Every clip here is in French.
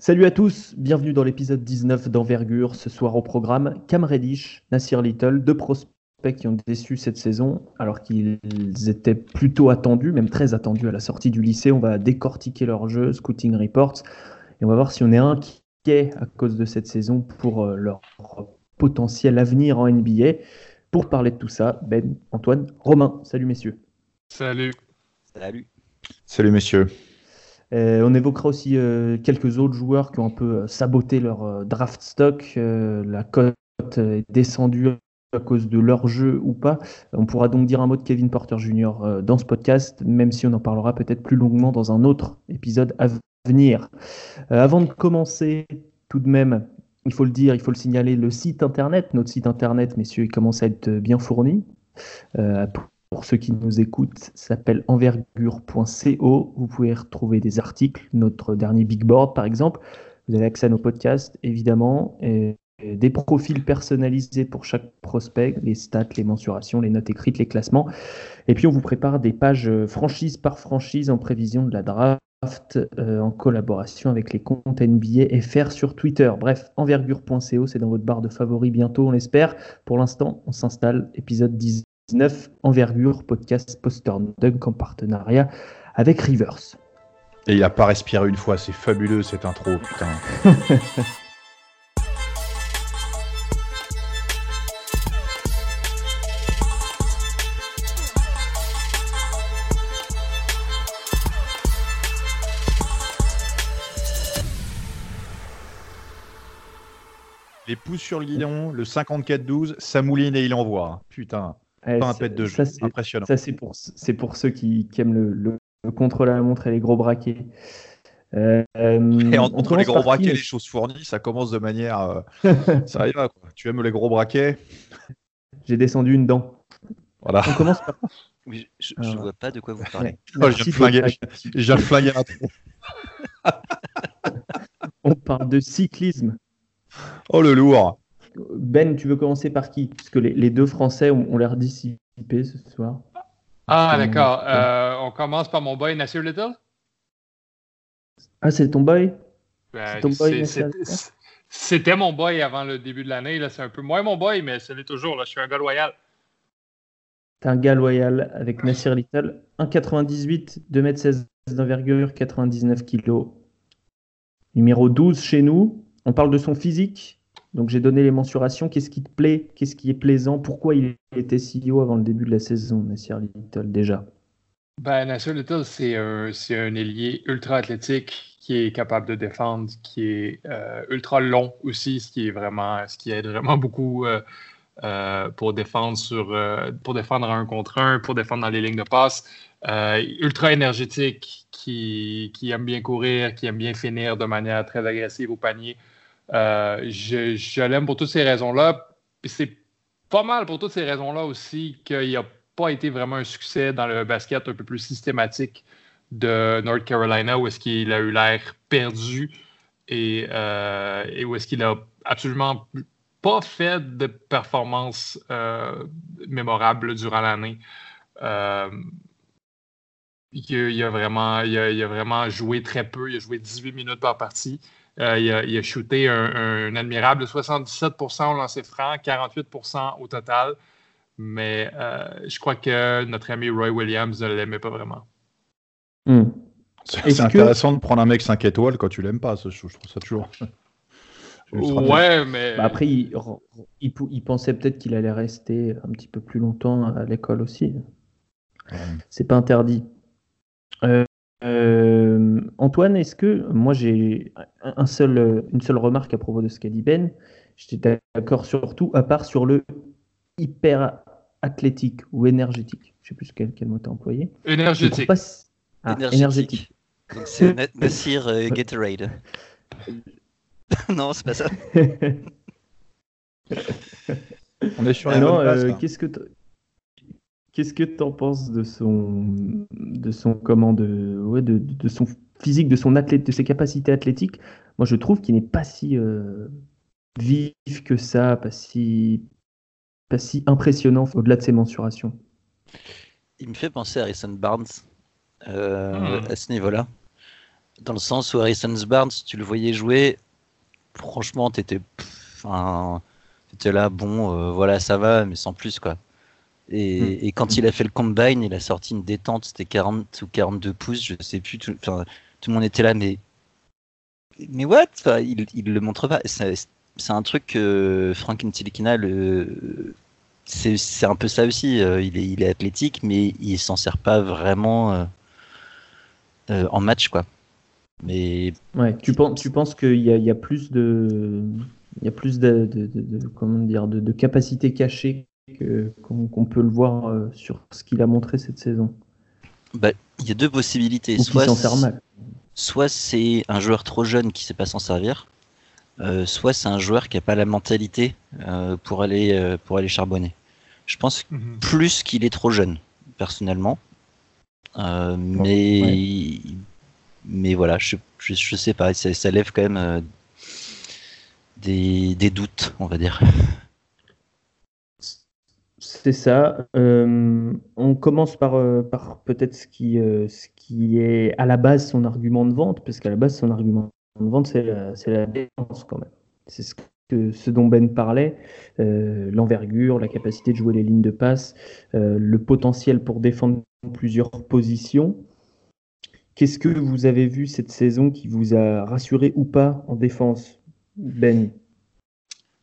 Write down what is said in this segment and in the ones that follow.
Salut à tous, bienvenue dans l'épisode 19 d'Envergure. Ce soir au programme, Cam Reddish, Nasir Little, deux prospects qui ont déçu cette saison alors qu'ils étaient plutôt attendus, même très attendus à la sortie du lycée. On va décortiquer leur jeu, Scouting Reports, et on va voir si on est inquiet à cause de cette saison pour euh, leur potentiel avenir en NBA. Pour parler de tout ça, Ben, Antoine, Romain, salut messieurs. Salut. Salut. Salut messieurs. Euh, on évoquera aussi euh, quelques autres joueurs qui ont un peu euh, saboté leur draft stock. la cote est descendue à cause de leur jeu ou pas. On pourra donc dire un mot de Kevin Porter Jr. dans ce podcast, même si on en parlera peut-être plus longuement dans un autre épisode à venir. avant de commencer, tout de même, il faut le dire, il faut le signaler, le site internet, notre site internet, messieurs, il commence à être bien fourni pour ceux qui nous écoutent, s'appelle envergure.co. Vous pouvez retrouver des articles, notre dernier Big Board par exemple. Vous avez accès à nos podcasts, évidemment, et des profils personnalisés pour chaque prospect, les stats, les mensurations, les notes écrites, les classements. Et puis on vous prépare des pages franchise par franchise en prévision de la draft euh, en collaboration avec les comptes NBA FR sur Twitter. Bref, envergure.co, c'est dans votre barre de favoris bientôt, on l'espère. Pour l'instant, on s'installe, épisode 10. 19 envergure podcast poster dunk en partenariat avec Rivers. Et il a pas respiré une fois, c'est fabuleux cette intro, putain. Les pouces sur le guidon, le 54-12, ça mouline et il envoie. Putain un pet de jeu. Impressionnant. Ça, c'est pour, pour ceux qui, aiment le, le, contrôle à la montre et les gros braquets. Euh, et entre les gros braquets et les choses fournies, ça commence de manière. Euh, ça arrive, quoi. Tu aimes les gros braquets? J'ai descendu une dent. Voilà. On commence par. Oui, je ne vois pas de quoi vous parlez. Oh, j'ai le flinguer On parle de cyclisme. Oh le lourd. Ben, tu veux commencer par qui? Parce que les, deux Français ont, l'air dissipés ce soir. Ah, d'accord. Euh, on commence par mon boy Nasir Little? Ah, c'est ton boy? Ben, C'était mon boy avant le début de l'année. C'est un peu moins mon boy, mais ce l'est toujours. Là. Je suis un gars loyal. T'es un gars loyal avec Nasir Little. 1,98, 2m16 d'envergure, 99 kg. Numéro 12 chez nous. On parle de son physique? Donc j'ai donné les mensurations. Qu'est-ce qui te plaît? Qu'est-ce qui est plaisant? Pourquoi il était CEO avant le début de la saison, Nassir Little, déjà? Ben, Nassir Little, c'est un, un ailier ultra athlétique qui est capable de défendre, qui est euh, ultra long aussi, ce qui est vraiment, ce qui aide vraiment beaucoup euh, euh, pour défendre sur, pour défendre un contre un, pour défendre dans les lignes de passe. ultra énergétique, qui, qui, aime bien courir, qui aime bien finir de manière très agressive au panier. Euh, je, l'aime pour toutes ces raisons-là. C'est pas mal pour toutes ces raisons-là aussi qu'il n'a pas été vraiment un succès dans le basket un peu plus systématique de North Carolina, où est-ce qu'il a eu l'air perdu et, euh, où est-ce qu'il a absolument pas fait de performance euh, mémorable durant l'année. il, a vraiment, il, a, vraiment joué très peu. Il a joué 18 minutes par partie. Euh, il, a, shooté un, admirable 77% au lancer franc, 48% au total. Mais euh, je crois que notre ami Roy Williams ne l'aimait pas vraiment. Hmm. C'est intéressant de prendre un mec 5 étoiles quand tu l'aimes pas. Je, trouve ça toujours. ouais, mais. Bah, après, il, il, pensait peut-être qu'il allait rester un petit peu plus longtemps à l'école aussi. C'est pas interdit. Euh, euh, Antoine, est-ce que moi j'ai un seul, une seule remarque à propos de ce qu'a dit Ben? J'étais d'accord surtout, à part sur le hyper athlétique ou énergétique. Je sais plus quel, quel mot tu as employé. Énergétique. Ah, énergétique. C'est Nassir euh, Gatorade. non, c'est pas ça. On est sur la non, euh, Qu'est-ce que Qu'est-ce que tu en penses de son, de son, comment, de, ouais, de, de, son physique, de son athlète, de ses capacités athlétiques? Moi, je trouve qu'il n'est pas si euh, vif que ça, pas si, pas si impressionnant au-delà de ses mensurations. Il me fait penser à Harrison Barnes euh, hmm. à ce niveau-là. Dans le sens où Harrison Barnes, tu le voyais jouer, franchement, t'étais, enfin, étais là, bon, euh, voilà, ça va, mais sans plus, quoi. Et, hmm. et, quand il a fait le combine, il a sorti une détente, c'était 40 ou 42 pouces, je sais plus, tout, tout le monde était là, mais mais what? Il, il le montre pas. C'est un truc que Frank Ntilikina, c'est un peu ça aussi. Euh, il est, il est athlétique, mais il s'en sert pas vraiment euh, euh, en match, quoi. Mais ouais, tu penses, tu penses qu'il y, y, a plus de, il y a plus de, de, de comment dire, de, capacité cachée qu'on peut le voir sur ce qu'il a montré cette saison. Bah, il y a deux possibilités. soit s'en sert mal soit c'est un joueur trop jeune qui sait pas s'en servir, euh, soit c'est un joueur qui a pas la mentalité euh, pour aller euh, pour aller charbonner. Je pense mhm. plus qu'il est trop jeune, personnellement. mais mais voilà, je, je, sais pas, ça, lève quand même des, des doutes, on va dire. C'est ça. on commence par, par peut-être ce qui, ce qui est à la base son argument de vente, parce qu'à la base, son argument de vente, c'est la, défense quand même. C'est ce, ce dont Ben parlait, euh, l'envergure, la capacité de jouer les lignes de passe, euh, le potentiel pour défendre plusieurs positions. Qu'est-ce que vous avez vu cette saison qui vous a rassuré ou pas en défense, Ben?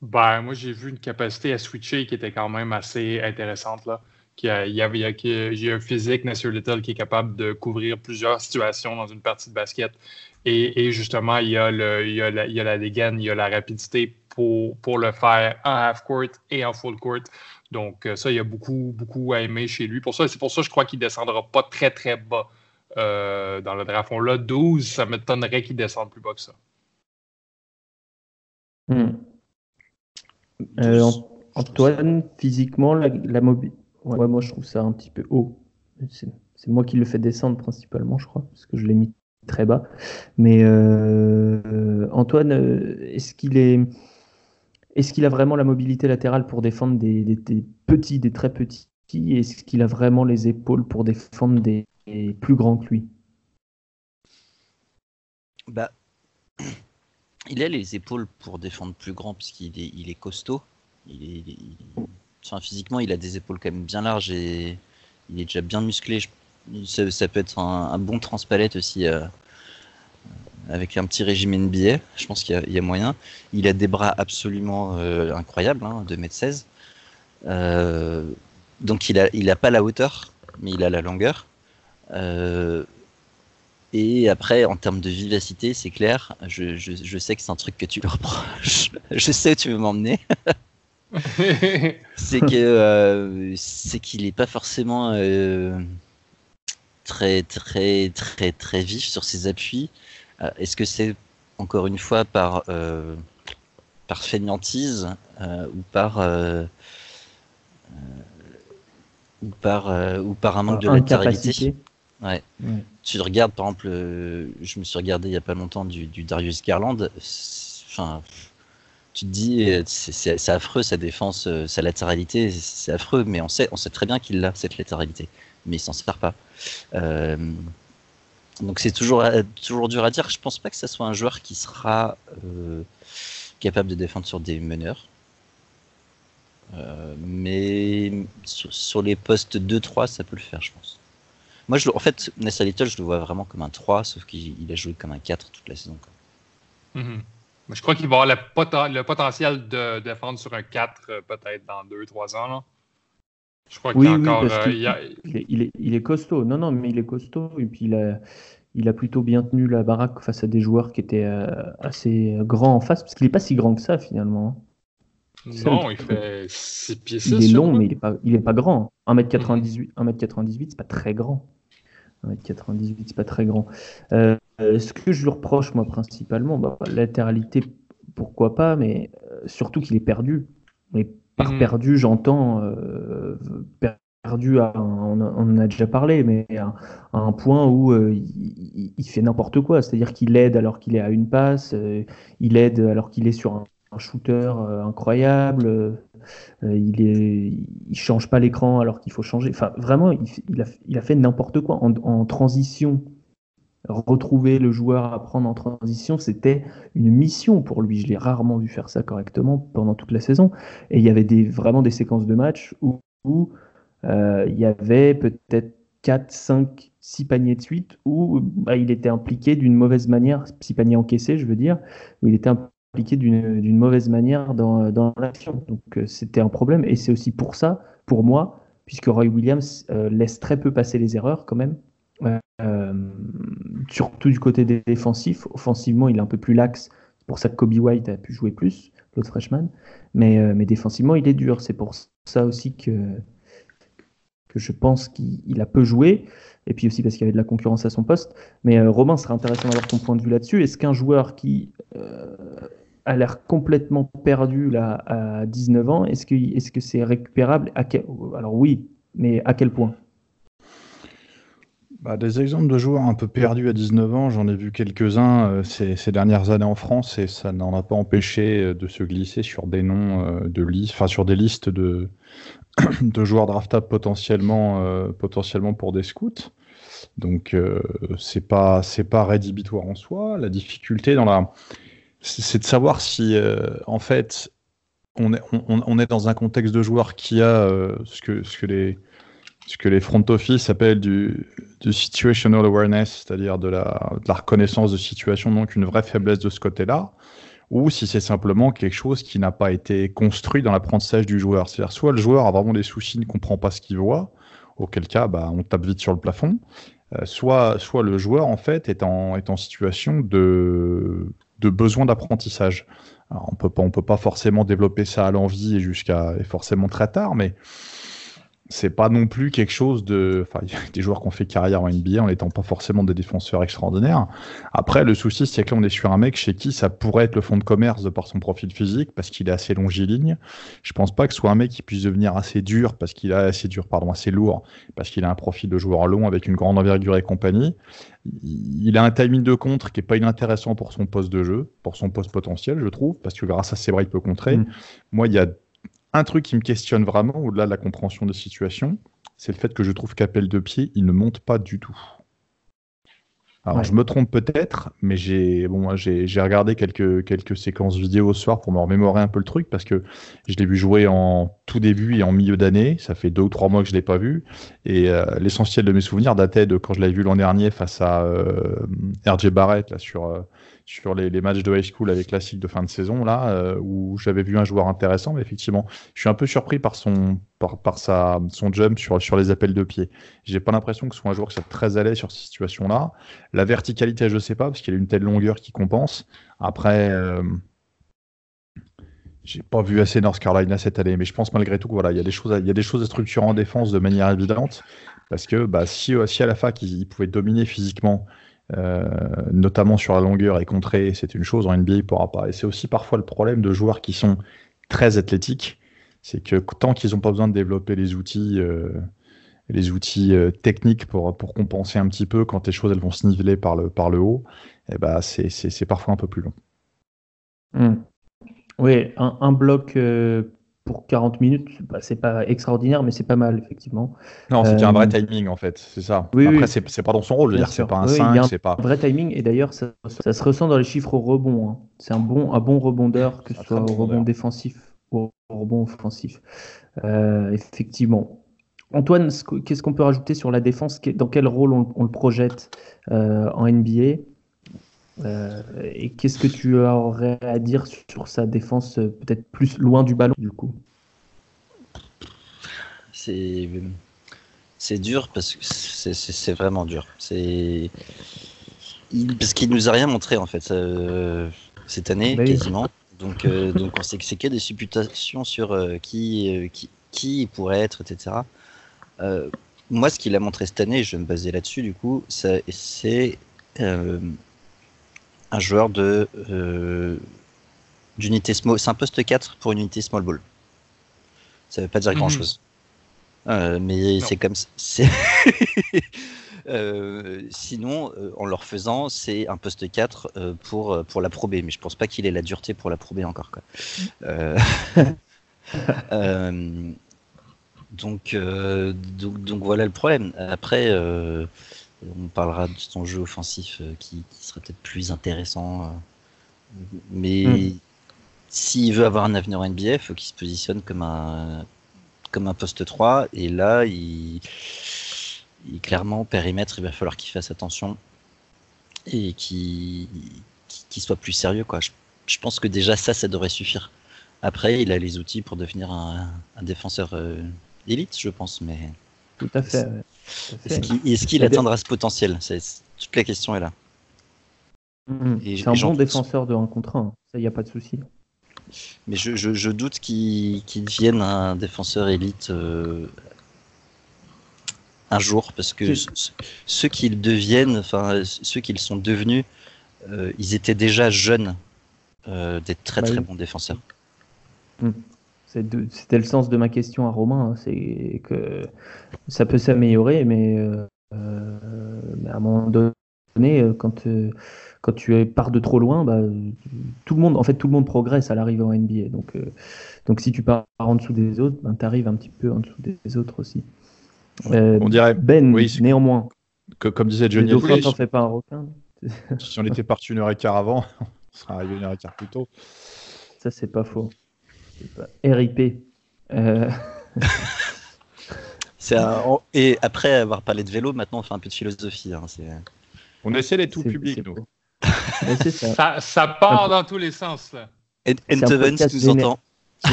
Ben, moi, j'ai vu une capacité à switcher qui était quand même assez intéressante. Là y j'ai un physique, Nasser Little, qui est capable de couvrir plusieurs situations dans une partie de basket. Et, justement, il y, a le, il, y a la, il dégaine, il y a la rapidité pour, pour le faire en half-court et en full-court. Donc, euh, ça, il y a beaucoup, beaucoup à aimer chez lui. Pour ça, c'est pour ça que je crois qu'il ne descendra pas très, très bas euh, dans le draft. On l'a 12, ça m'étonnerait qu'il descende plus bas que ça. Hmm. Euh, Antoine, physiquement, la, la mobilité Ouais, moi je trouve ça un petit peu haut. C'est moi qui le fais descendre principalement, je crois, parce que je l'ai mis très bas. Mais euh, Antoine, euh, est-ce qu'il est, est-ce qu'il a vraiment la mobilité latérale pour défendre des, petits, des très petits? Est-ce qu'il a vraiment les épaules pour défendre des, plus grands que lui? Bah, il a les épaules pour défendre plus grand puisqu'il est, il est costaud. Est, physiquement, il a des épaules quand même bien larges et il est déjà bien musclé. Ça, peut être un, bon transpalette aussi euh, avec un petit régime NBA. Je pense qu'il y, a moyen. Il a des bras absolument euh, incroyables, hein, 2m16. Euh, donc il a, il a pas la hauteur, mais il a la longueur. Et après, en termes de vivacité, c'est clair. Je, je, sais que c'est un truc que tu le reproches. je sais où tu veux m'emmener. c'est que euh, c'est qu'il n'est pas forcément euh, très très très très vif sur ses appuis. Euh, est-ce que c'est encore une fois par par fainéantise ou par ou par ou par un manque de latéralité ouais. Tu regardes par exemple, je me suis regardé il y a pas longtemps du, du Darius Garland. Enfin, tu te dis, euh, c'est affreux sa défense, euh, sa latéralité, c'est affreux, mais on sait, on sait très bien qu'il a cette latéralité, mais il s'en sert pas. Euh, donc c'est toujours, toujours dur à dire. Je pense pas que ce soit un joueur qui sera capable de défendre sur des meneurs. mais sur, les postes 2-3, ça peut le faire, je pense. Moi, je, en fait, Nessa Little, je le vois vraiment comme un 3, sauf qu'il a joué comme un 4 toute la saison. Mm-hmm je crois qu'il va avoir le, potentiel de défendre sur un 4 euh, peut-être dans 2-3 ans. Là. Je crois qu'il oui, encore. Euh, il, est, il, est, costaud. Non, non, mais il est costaud. Et puis il a, il a plutôt bien tenu la baraque face à des joueurs qui étaient euh, assez grands en face, parce qu'il n'est pas si grand que ça finalement. Non, il fait 6 pieds 6. Il est long, mais il n'est pas, il est pas grand. 1m98, 1m98 c'est pas très grand. 1m98, c'est pas très grand. Euh, ce que je lui reproche, moi, principalement, bah, latéralité, pourquoi pas, mais euh, surtout qu'il est perdu. Mais par mhm. perdu, j'entends euh, perdu, à, on, en a déjà parlé, mais à, un point où il, fait n'importe quoi. C'est-à-dire qu'il aide alors qu'il est à une passe, il aide alors qu'il est sur un, un shooter incroyable. Euh, il est, il change pas l'écran alors qu'il faut changer. Enfin, vraiment, il, a, fait n'importe quoi en, transition. retrouver le joueur à prendre en transition, c'était une mission pour lui. Je l'ai rarement vu faire ça correctement pendant toute la saison. Et il y avait vraiment des séquences de match où, euh, il y avait peut-être 4, 5, 6 paniers de suite où bah, il était impliqué d'une mauvaise manière, 6 paniers encaissés, je veux dire, où il était impliqué d'une mauvaise manière dans, l'action. Donc euh, c'était un problème. Et c'est aussi pour ça, pour moi, puisque Roy Williams euh, laisse très peu passer les erreurs quand même. Euh, surtout du côté défensif. Offensivement, il est un peu plus lax. C'est pour ça que Kobe White a pu jouer plus, l'autre freshman. Mais, mais défensivement, il est dur. C'est pour ça aussi que, que je pense qu'il a peu joué. Et puis aussi parce qu'il y avait de la concurrence à son poste. Mais euh, Romain, serait intéressant d'avoir ton point de vue là-dessus. Est-ce qu'un joueur qui a l'air complètement perdu là à 19 ans, est-ce que c'est récupérable? Alors oui, mais à quel point? Bah, des exemples de joueurs un peu perdus à 19 ans, j'en ai vu quelques-uns euh, ces, dernières années en France et ça n'en a pas empêché euh, de se glisser sur des noms euh, de listes, enfin sur des listes de, de joueurs draftables potentiellement, potentiellement pour des scouts. Donc c'est pas c'est pas rédhibitoire en soi. La difficulté dans la c'est de savoir si en fait on est, on, est dans un contexte de joueurs qui a ce que ce que les ce que les front office appellent du, situational awareness, c'est-à-dire de la, reconnaissance de situation, donc une vraie faiblesse de ce côté-là, ou si c'est simplement quelque chose qui n'a pas été construit dans l'apprentissage du joueur. C'est-à-dire soit le joueur a vraiment des soucis, ne comprend pas ce qu'il voit, auquel cas bah, on tape vite sur le plafond, euh, soit, soit le joueur en fait est en, est en situation de, de besoin d'apprentissage. on peut pas, on peut pas forcément développer ça à l'envie et jusqu'à forcément très tard, mais c'est pas non plus quelque chose de. Enfin, il y a des joueurs qui ont fait carrière en NBA en n'étant pas forcément des défenseurs extraordinaires. Après, le souci, c'est que là, on est sur un mec chez qui ça pourrait être le fond de commerce de par son profil physique, parce qu'il est assez longiligne. Je pense pas que ce soit un mec qui puisse devenir assez dur, parce qu'il a assez dur, pardon, assez lourd, parce qu'il a un profil de joueur long avec une grande envergure et compagnie. Il a un timing de contre qui est pas inintéressant pour son poste de jeu, pour son poste potentiel, je trouve, parce que grâce à ses bras, il peut contrer. Mm. Moi, il y a un truc qui me questionne vraiment, au-delà de la compréhension des situations, c'est le fait que je trouve qu'appel de pied, il ne monte pas du tout. Alors, je me trompe peut-être, mais j'ai bon, j'ai regardé quelques, quelques séquences vidéo ce soir pour me remémorer un peu le truc parce que je l'ai vu jouer en tout début et en milieu d'année. Ça fait deux ou trois mois que je l'ai pas vu. Et euh, l'essentiel de mes souvenirs datait de quand je l'avais vu l'an dernier face à euh, RJ Barrett là, sur, euh, sur les, matchs de high school avec classique de fin de saison, là, euh, où j'avais vu un joueur intéressant, mais effectivement, je suis un peu surpris par son, par, sa, son jump sur, sur les appels de pied. J'ai pas l'impression que ce soit un joueur qui soit très à l'aise sur ces situations-là. La verticalité, je sais pas, parce qu'il a une telle longueur qui compense. Après, euh, j'ai pas vu assez North Carolina cette année, mais je pense malgré tout qu'il voilà, il y a des choses, il y a des choses à structurer en défense de manière évidente, parce que bah, si, si à la fac il, il pouvait dominer physiquement notamment sur la longueur et contrer, c'est une chose, en NBA il pourra pas. Et c'est aussi parfois le problème de joueurs qui sont très athlétiques, c'est que tant qu'ils n'ont pas besoin de développer les outils, euh, les outils euh, techniques pour, pour compenser un petit peu quand les choses elles vont se niveler par le, par le haut, eh ben c'est parfois un peu plus long. Hmm. Oui, un bloc pour 40 minutes, bah, c'est pas extraordinaire, mais c'est pas mal, effectivement. Non, c'est un vrai euh, timing, en fait, c'est ça. Oui, Après, c'est pas dans son rôle, c'est pas un 5, c'est pas. Un vrai timing, et d'ailleurs, ça, se ressent dans les chiffres au rebond. Hein. C'est un bon, un bon rebondeur, que ce soit au rebond défensif ou au rebond offensif. Euh, effectivement. Antoine, qu'est-ce qu'on peut rajouter sur la défense? Dans quel rôle on, le projette euh, en NBA euh, et qu'est-ce que tu aurais à dire sur sa défense, euh, peut-être plus loin du ballon, du coup? C'est c'est dur parce que c'est vraiment dur. C'est parce qu'il nous a rien montré en fait euh, cette année bah quasiment. Donc donc on sait que c'est qu'il y a des supputations sur qui, qui, qui pourrait être, etc. moi, ce qu'il a montré cette année, je vais me baser là-dessus du coup, c'est un joueur de euh, d'unité small. C'est un poste 4 pour une unité small ball. Ça veut pas dire mhm. grand chose. Euh, mais c'est comme ça. Euh, sinon, en leur faisant, c'est un poste 4 pour, pour la probé. Mais je pense pas qu'il ait la dureté pour la probé encore. Quoi. donc, donc, donc, voilà le problème. Après, On parlera de son jeu offensif qui, serait peut-être plus intéressant. mais hmm. s'il veut avoir un avenir en NBA, il faut qu'il se positionne comme un, comme un poste 3. Et là, il, il clairement, périmètre, il va falloir qu'il fasse attention et qu'il soit plus sérieux. Quoi. Je, pense que déjà ça, ça devrait suffire. Après, il a les outils pour devenir un, défenseur élite, je pense. Mais tout à fait. Est-ce qu'il atteindra ce potentiel Toute la question est là. Mm-hmm. C'est un bon défenseur de 1 contre 1, ça, il n'y a pas de souci. Mais je, doute qu'il devienne un défenseur élite euh, un jour, parce que ceux qu'ils deviennent, enfin ceux qu'ils sont devenus, euh, ils étaient déjà jeunes, euh, des très bah très bons défenseurs. Mm. C'était le sens de ma question à Romain, hein, c'est que ça peut s'améliorer, mais, euh, à un moment donné, quand, quand tu pars de trop loin, bah, tout le monde, en fait, tout le monde progresse à l'arrivée en NBA. Donc, donc si tu pars en dessous des autres, ben, tu arrives un petit peu en dessous des autres aussi. on dirait Ben, néanmoins. Que, comme disait Johnny Hallyday, fait pas un requin. si on était parti une heure et quart avant, on serait arrivé une heure et quart plus tôt. Ça, c'est pas faux. RIP. Euh. Et après avoir parlé de vélo, maintenant on fait un peu de philosophie. Hein. On essaie d'être tout public, nous. ça. ça. part dans tous les sens. Là. Entevens nous entend.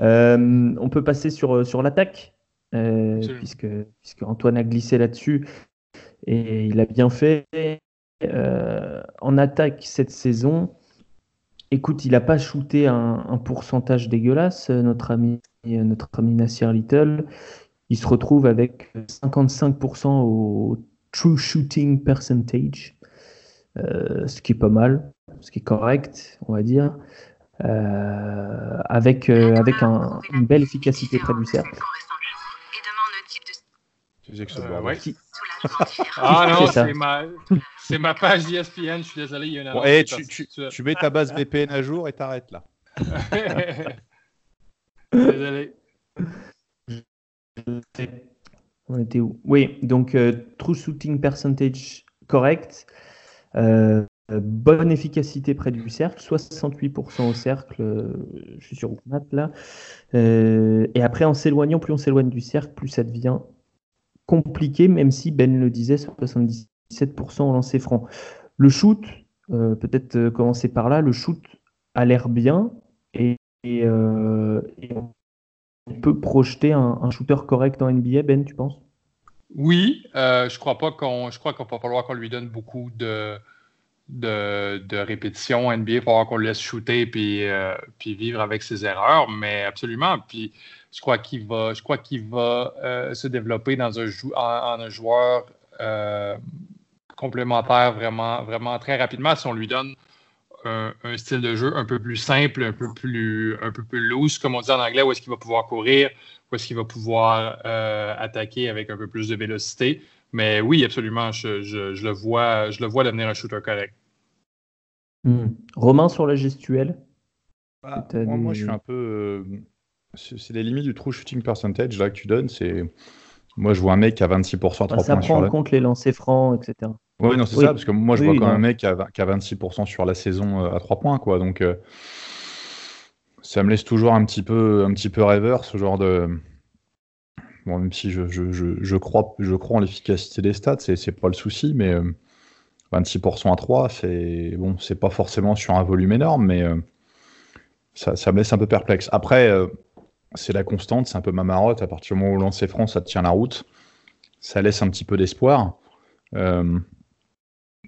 euh, on peut passer sur, sur l'attaque, euh, puisque, puisque Antoine a glissé là-dessus et il a bien fait. Euh, en attaque cette saison, écoute, il n'a pas shooté un, pourcentage dégueulasse, euh, notre ami, euh, notre ami Nasir Little. Il se retrouve avec 55% au true shooting percentage, ce qui est pas mal, ce qui est correct, on va dire, avec, avec une belle efficacité près du cercle. Ah non, c'est ma, c'est ma page ESPN, je suis désolé, il y a une bon, hey, tu, tu, tu, mets ta base VPN à jour et t'arrêtes là. désolé. On était où? Oui, donc euh, true shooting percentage correct. Euh, bonne efficacité près du cercle, 68% au cercle, euh, je suis sur Math là. Euh, et après, en s'éloignant, plus on s'éloigne du cercle, plus ça devient compliqué, même si Ben le disait, 77% au lancer franc. Le shoot, euh, peut-être euh, commencer par là, le shoot a l'air bien et, euh, on peut projeter un, shooter correct en NBA, Ben, tu penses? Oui, je crois pas qu'on, je crois qu'on va falloir qu'on lui donne beaucoup de, de, répétitions NBA, il falloir qu'on le laisse shooter puis, puis vivre avec ses erreurs, mais absolument. Puis je crois qu'il va, je crois qu'il va euh, se développer dans un en, un joueur euh, complémentaire vraiment, vraiment très rapidement si on lui donne un, style de jeu un peu plus simple, un peu plus, un peu plus loose, comme on dit en anglais, où est-ce qu'il va pouvoir courir, où est-ce qu'il va pouvoir euh, attaquer avec un peu plus de vélocité. Mais oui, absolument, je, je, le vois, je le vois devenir un shooter correct. Hmm. Romain sur la gestuelle. Bah, moi, je suis un peu c'est les limites du true shooting percentage là que tu donnes. C'est moi je vois un mec a 26% à 3 points. Ça prend en compte les lancers francs, etc. Oui, non, c'est ça, parce que moi je vois quand même un mec qui a, 26% sur la saison euh, à 3 points, quoi. Donc euh, ça me laisse toujours un petit peu, un petit peu rêveur, ce genre de. Bon, même si je, je, je, crois, je crois en l'efficacité des stats, c'est pas le souci, mais 26% euh, à 3, c'est bon, c'est pas forcément sur un volume énorme, mais ça, ça, me laisse un peu perplexe. Après, c'est la constante, c'est un peu ma marotte. À partir du moment où lancer franc, ça tient la route. Ça laisse un petit peu d'espoir. Euh,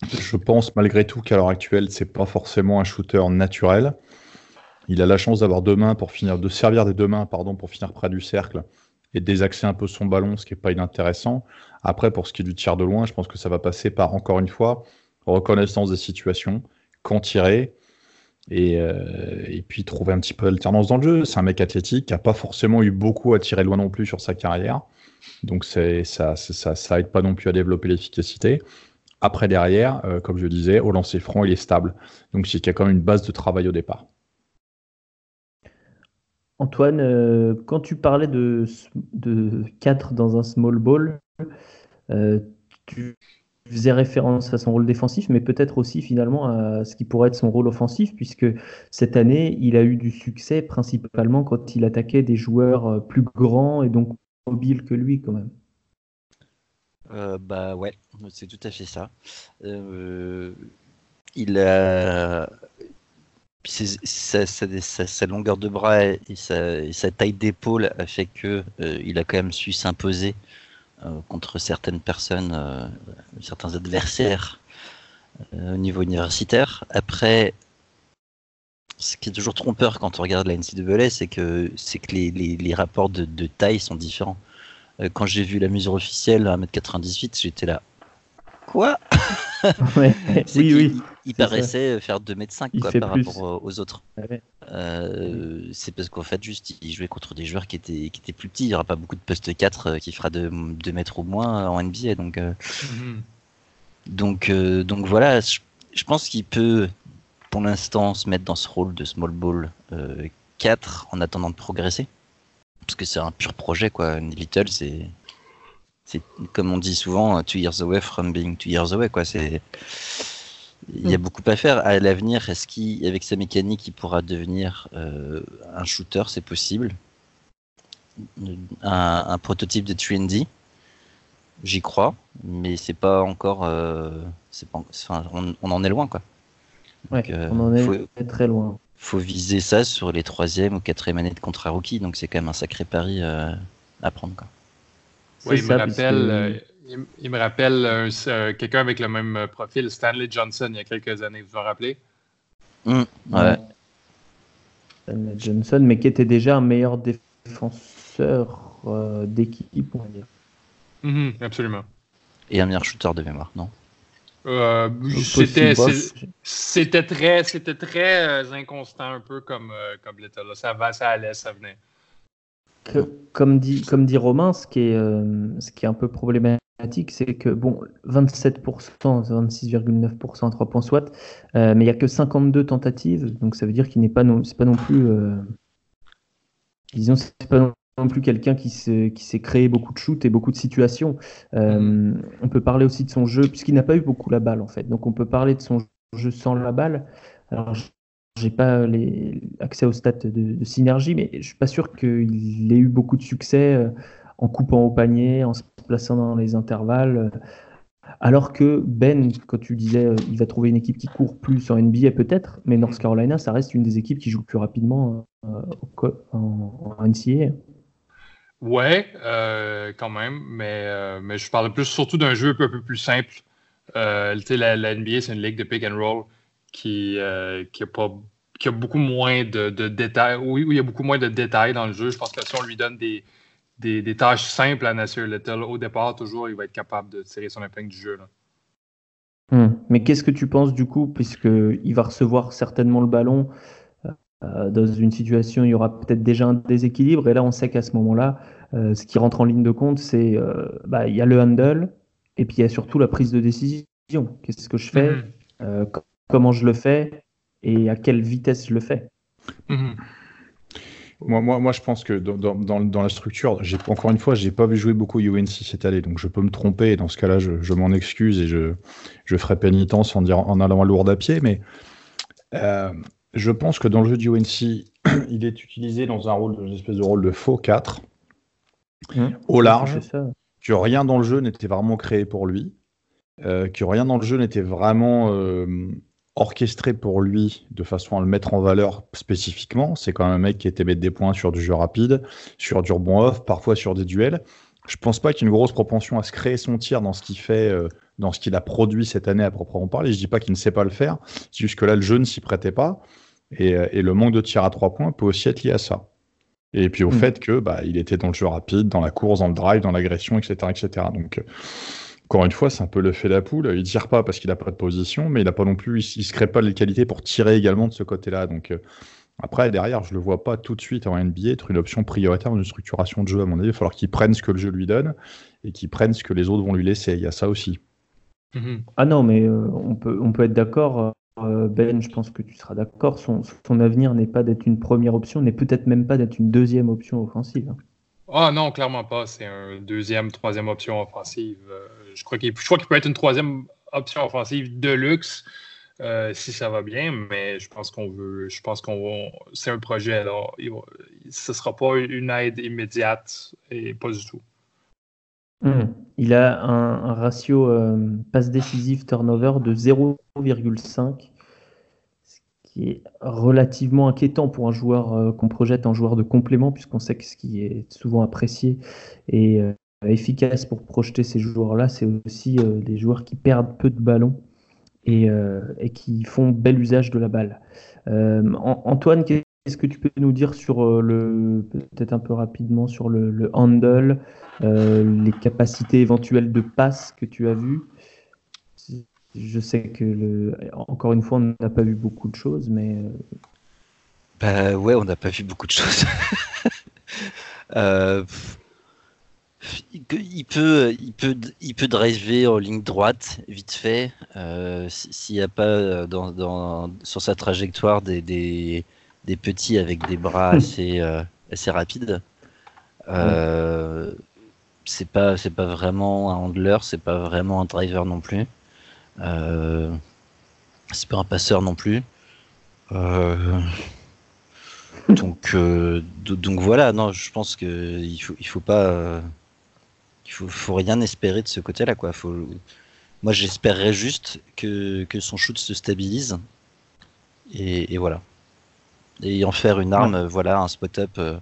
je pense malgré tout qu'à l'heure actuelle, c'est pas forcément un shooter naturel. Il a la chance d'avoir deux mains pour finir, de servir des deux mains, pardon, pour finir près du cercle et désaxer un peu son ballon, ce qui n'est pas inintéressant. Après, pour ce qui est du tir de loin, je pense que ça va passer par, encore une fois, reconnaissance des situations, quand tirer, euh, et, puis trouver un petit peu d'alternance dans le jeu. C'est un mec athlétique qui n'a pas forcément eu beaucoup à tirer loin non plus sur sa carrière. Donc ça, ça, ça, aide pas non plus à développer l'efficacité. Après, derrière, euh, comme je disais, au lancer franc, il est stable. Donc il y a quand même une base de travail au départ. Antoine, quand tu parlais de, de 4 dans un small ball, tu faisais référence à son rôle défensif, mais peut-être aussi finalement à ce qui pourrait être son rôle offensif, puisque cette année, il a eu du succès principalement quand il attaquait des joueurs euh, plus grands et donc mobiles que lui quand même. Euh, bah ouais, c'est tout à fait ça. Euh, il a sa, longueur de bras et sa, taille d'épaule a fait que il a quand même su s'imposer euh, contre certaines personnes, euh, certains adversaires euh, au niveau universitaire. Après, ce qui est toujours trompeur quand on regarde la NCAA, c'est que, c'est que les, les, rapports de, de, taille sont différents. quand j'ai vu la mesure officielle à 1m98, j'étais là. Quoi oui, oui. Il paraissait faire 2m5 quoi, par rapport aux autres. Euh, c'est parce qu'en fait, juste, il jouait contre des joueurs qui étaient, qui étaient plus petits. Il n'y aura pas beaucoup de poste 4 euh, qui fera 2 mètres au moins en NBA. Donc, euh, mhm. donc, donc voilà, je, pense qu'il peut pour l'instant se mettre dans ce rôle de small ball 4 en attendant de progresser. Parce que c'est un pur projet, quoi. Little, c'est c'est comme on dit souvent, two years away from being two years away, quoi. C'est il y a mm. beaucoup à faire. À l'avenir, est-ce qu'avec sa mécanique, il pourra devenir euh, un shooter? C'est possible. Un, prototype de Trendy, j'y crois, mais c'est pas encore. Euh, pas, on, en est loin, quoi. Euh, on en est très loin. Faut viser ça sur les troisième ou quatrième années de contrat rookie, donc c'est quand même un sacré pari à prendre, quoi. Oui, il me rappelle il, me rappelle euh, quelqu'un avec le même euh, profil, Stanley Johnson, il y a quelques années, vous vous rappelez? Mmh, ouais. Stanley Johnson, mais qui était déjà un meilleur défenseur euh, d'équipe, on va dire. Mmh, absolument. Et un meilleur shooter de mémoire, non? c'était très, c'était très inconstant un peu comme, comme l'état. Ça va, ça allait, ça venait. Comme, dit, comme dit Romain, ce qui est, ce qui est un peu problématique, c'est que, bon, 27%, 26,9% à 3 points soit, euh, mais il n'y a que 52 tentatives, donc ça veut dire qu'il n'est pas, non, pas non plus. Euh, disons, c'est pas non plus quelqu'un qui s'est créé beaucoup de shoots et beaucoup de situations. Euh, mm-hmm. On peut parler aussi de son jeu, puisqu'il n'a pas eu beaucoup la balle en fait. Donc on peut parler de son jeu sans la balle. Alors j'ai pas les, accès aux stats de, de, synergie, mais je suis pas sûr qu'il ait eu beaucoup de succès en coupant au panier, en se plaçant dans les intervalles. Alors que Ben, quand tu disais, euh, il va trouver une équipe qui court plus en NBA peut-être, mais North Carolina, ça reste une des équipes qui joue le plus rapidement euh, en, NCAA. Ouais, euh, quand même, mais, mais je parle plus surtout d'un jeu un peu, plus simple. la, la, NBA, c'est une ligue de pick and roll qui, qui, a, pas, qui a beaucoup moins de, détails. Oui, oui, il y a beaucoup moins de détails dans le jeu. Je pense que si on lui donne des, des, tâches simples à Nasir Little, au départ, toujours, il va être capable de tirer son épingle du jeu. Hmm. Mais qu'est-ce que tu penses du coup, puisqu'il va recevoir certainement le ballon euh, dans une situation, il y aura peut-être déjà un déséquilibre, et là, on sait qu'à ce moment-là, euh, ce qui rentre en ligne de compte, c'est euh, bah, il y a le handle, et puis il y a surtout la prise de décision. Qu'est-ce que je fais mm-hmm. Comment je le fais Et à quelle vitesse je le fais mm-hmm. Moi, moi, moi, je pense que dans, dans, dans la structure, encore une fois, j'ai pas vu jouer beaucoup UNC cette année, donc je peux me tromper. Et dans ce cas-là, je, je m'en excuse et je, je ferai pénitence en, dire, en allant à lourde à pied. Mais euh, je pense que dans le jeu de UNC, il est utilisé dans un rôle, une espèce de rôle de faux 4, mmh. au large, que rien dans le jeu n'était vraiment créé pour lui, euh, que rien dans le jeu n'était vraiment euh, orchestré pour lui de façon à le mettre en valeur spécifiquement. C'est quand même un mec qui était mettre des points sur du jeu rapide, sur du rebond off, parfois sur des duels. Je pense pas qu'il y ait une grosse propension à se créer son tir dans ce qu'il fait, euh, dans ce qu'il a produit cette année à proprement parler. Je dis pas qu'il ne sait pas le faire, c'est juste que là le jeu ne s'y prêtait pas. Et, euh, et, le manque de tir à trois points peut aussi être lié à ça. Et puis au mm. fait que bah, il était dans le jeu rapide, dans la course, dans le drive, dans l'agression, etc., etc. Donc euh, encore une fois, c'est un peu le fait la poule. Il tire pas parce qu'il n'a pas de position, mais il a pas non plus, il, se crée pas les qualités pour tirer également de ce côté-là. Donc euh, après, derrière, je le vois pas tout de suite en NBA être une option prioritaire dans une structuration de jeu. À mon avis, il va falloir qu'il prenne ce que le jeu lui donne et qu'il prenne ce que les autres vont lui laisser. Il y a ça aussi. Mm-hmm. Ah non, mais euh, on, peut, on peut être d'accord Ben, je pense que tu seras d'accord, son, avenir n'est pas d'être une première option, n'est peut-être même pas d'être une deuxième option offensive. Hein. Ah non, clairement pas. C'est un deuxième, troisième option offensive. Je crois qu'il peut être une troisième option offensive de luxe euh, si ça va bien, mais je pense qu'on veut, je pense qu'on c'est un projet, alors ce ne sera pas une aide immédiate et pas du tout. Hmm. Il a un, ratio euh, passe décisive turnover de 0,5, ce qui est relativement inquiétant pour un joueur euh, qu'on projette en joueur de complément, puisqu'on sait que ce qui est souvent apprécié et efficace pour projeter ces joueurs-là, c'est aussi des joueurs qui perdent peu de ballons euh, et, qui font bel usage de la balle. Euh, Antoine, qu'est-ce que tu peux nous dire sur euh, le, peut-être un peu rapidement, sur le, handle, les capacités éventuelles de passe que tu as vues? Je sais que, encore une fois, on n'a pas vu beaucoup de choses, mais. Bah ouais, on n'a pas vu beaucoup de choses. Il peut, il peut, il peut driver en ligne droite vite fait euh, s'il n'y a pas euh, dans, sur sa trajectoire des, des, des, petits avec des bras assez, euh, assez rapides. c'est pas, c'est pas vraiment un handler, c'est pas vraiment un driver non plus. c'est pas un passeur non plus. donc, donc voilà, non, je pense que il faut, il faut pas il faut, faut rien espérer de ce côté-là, quoi. Faut... Moi, j'espérerais juste que, que, son shoot se stabilise. Et, voilà. Et en faire une arme, voilà, un spot-up. Euh,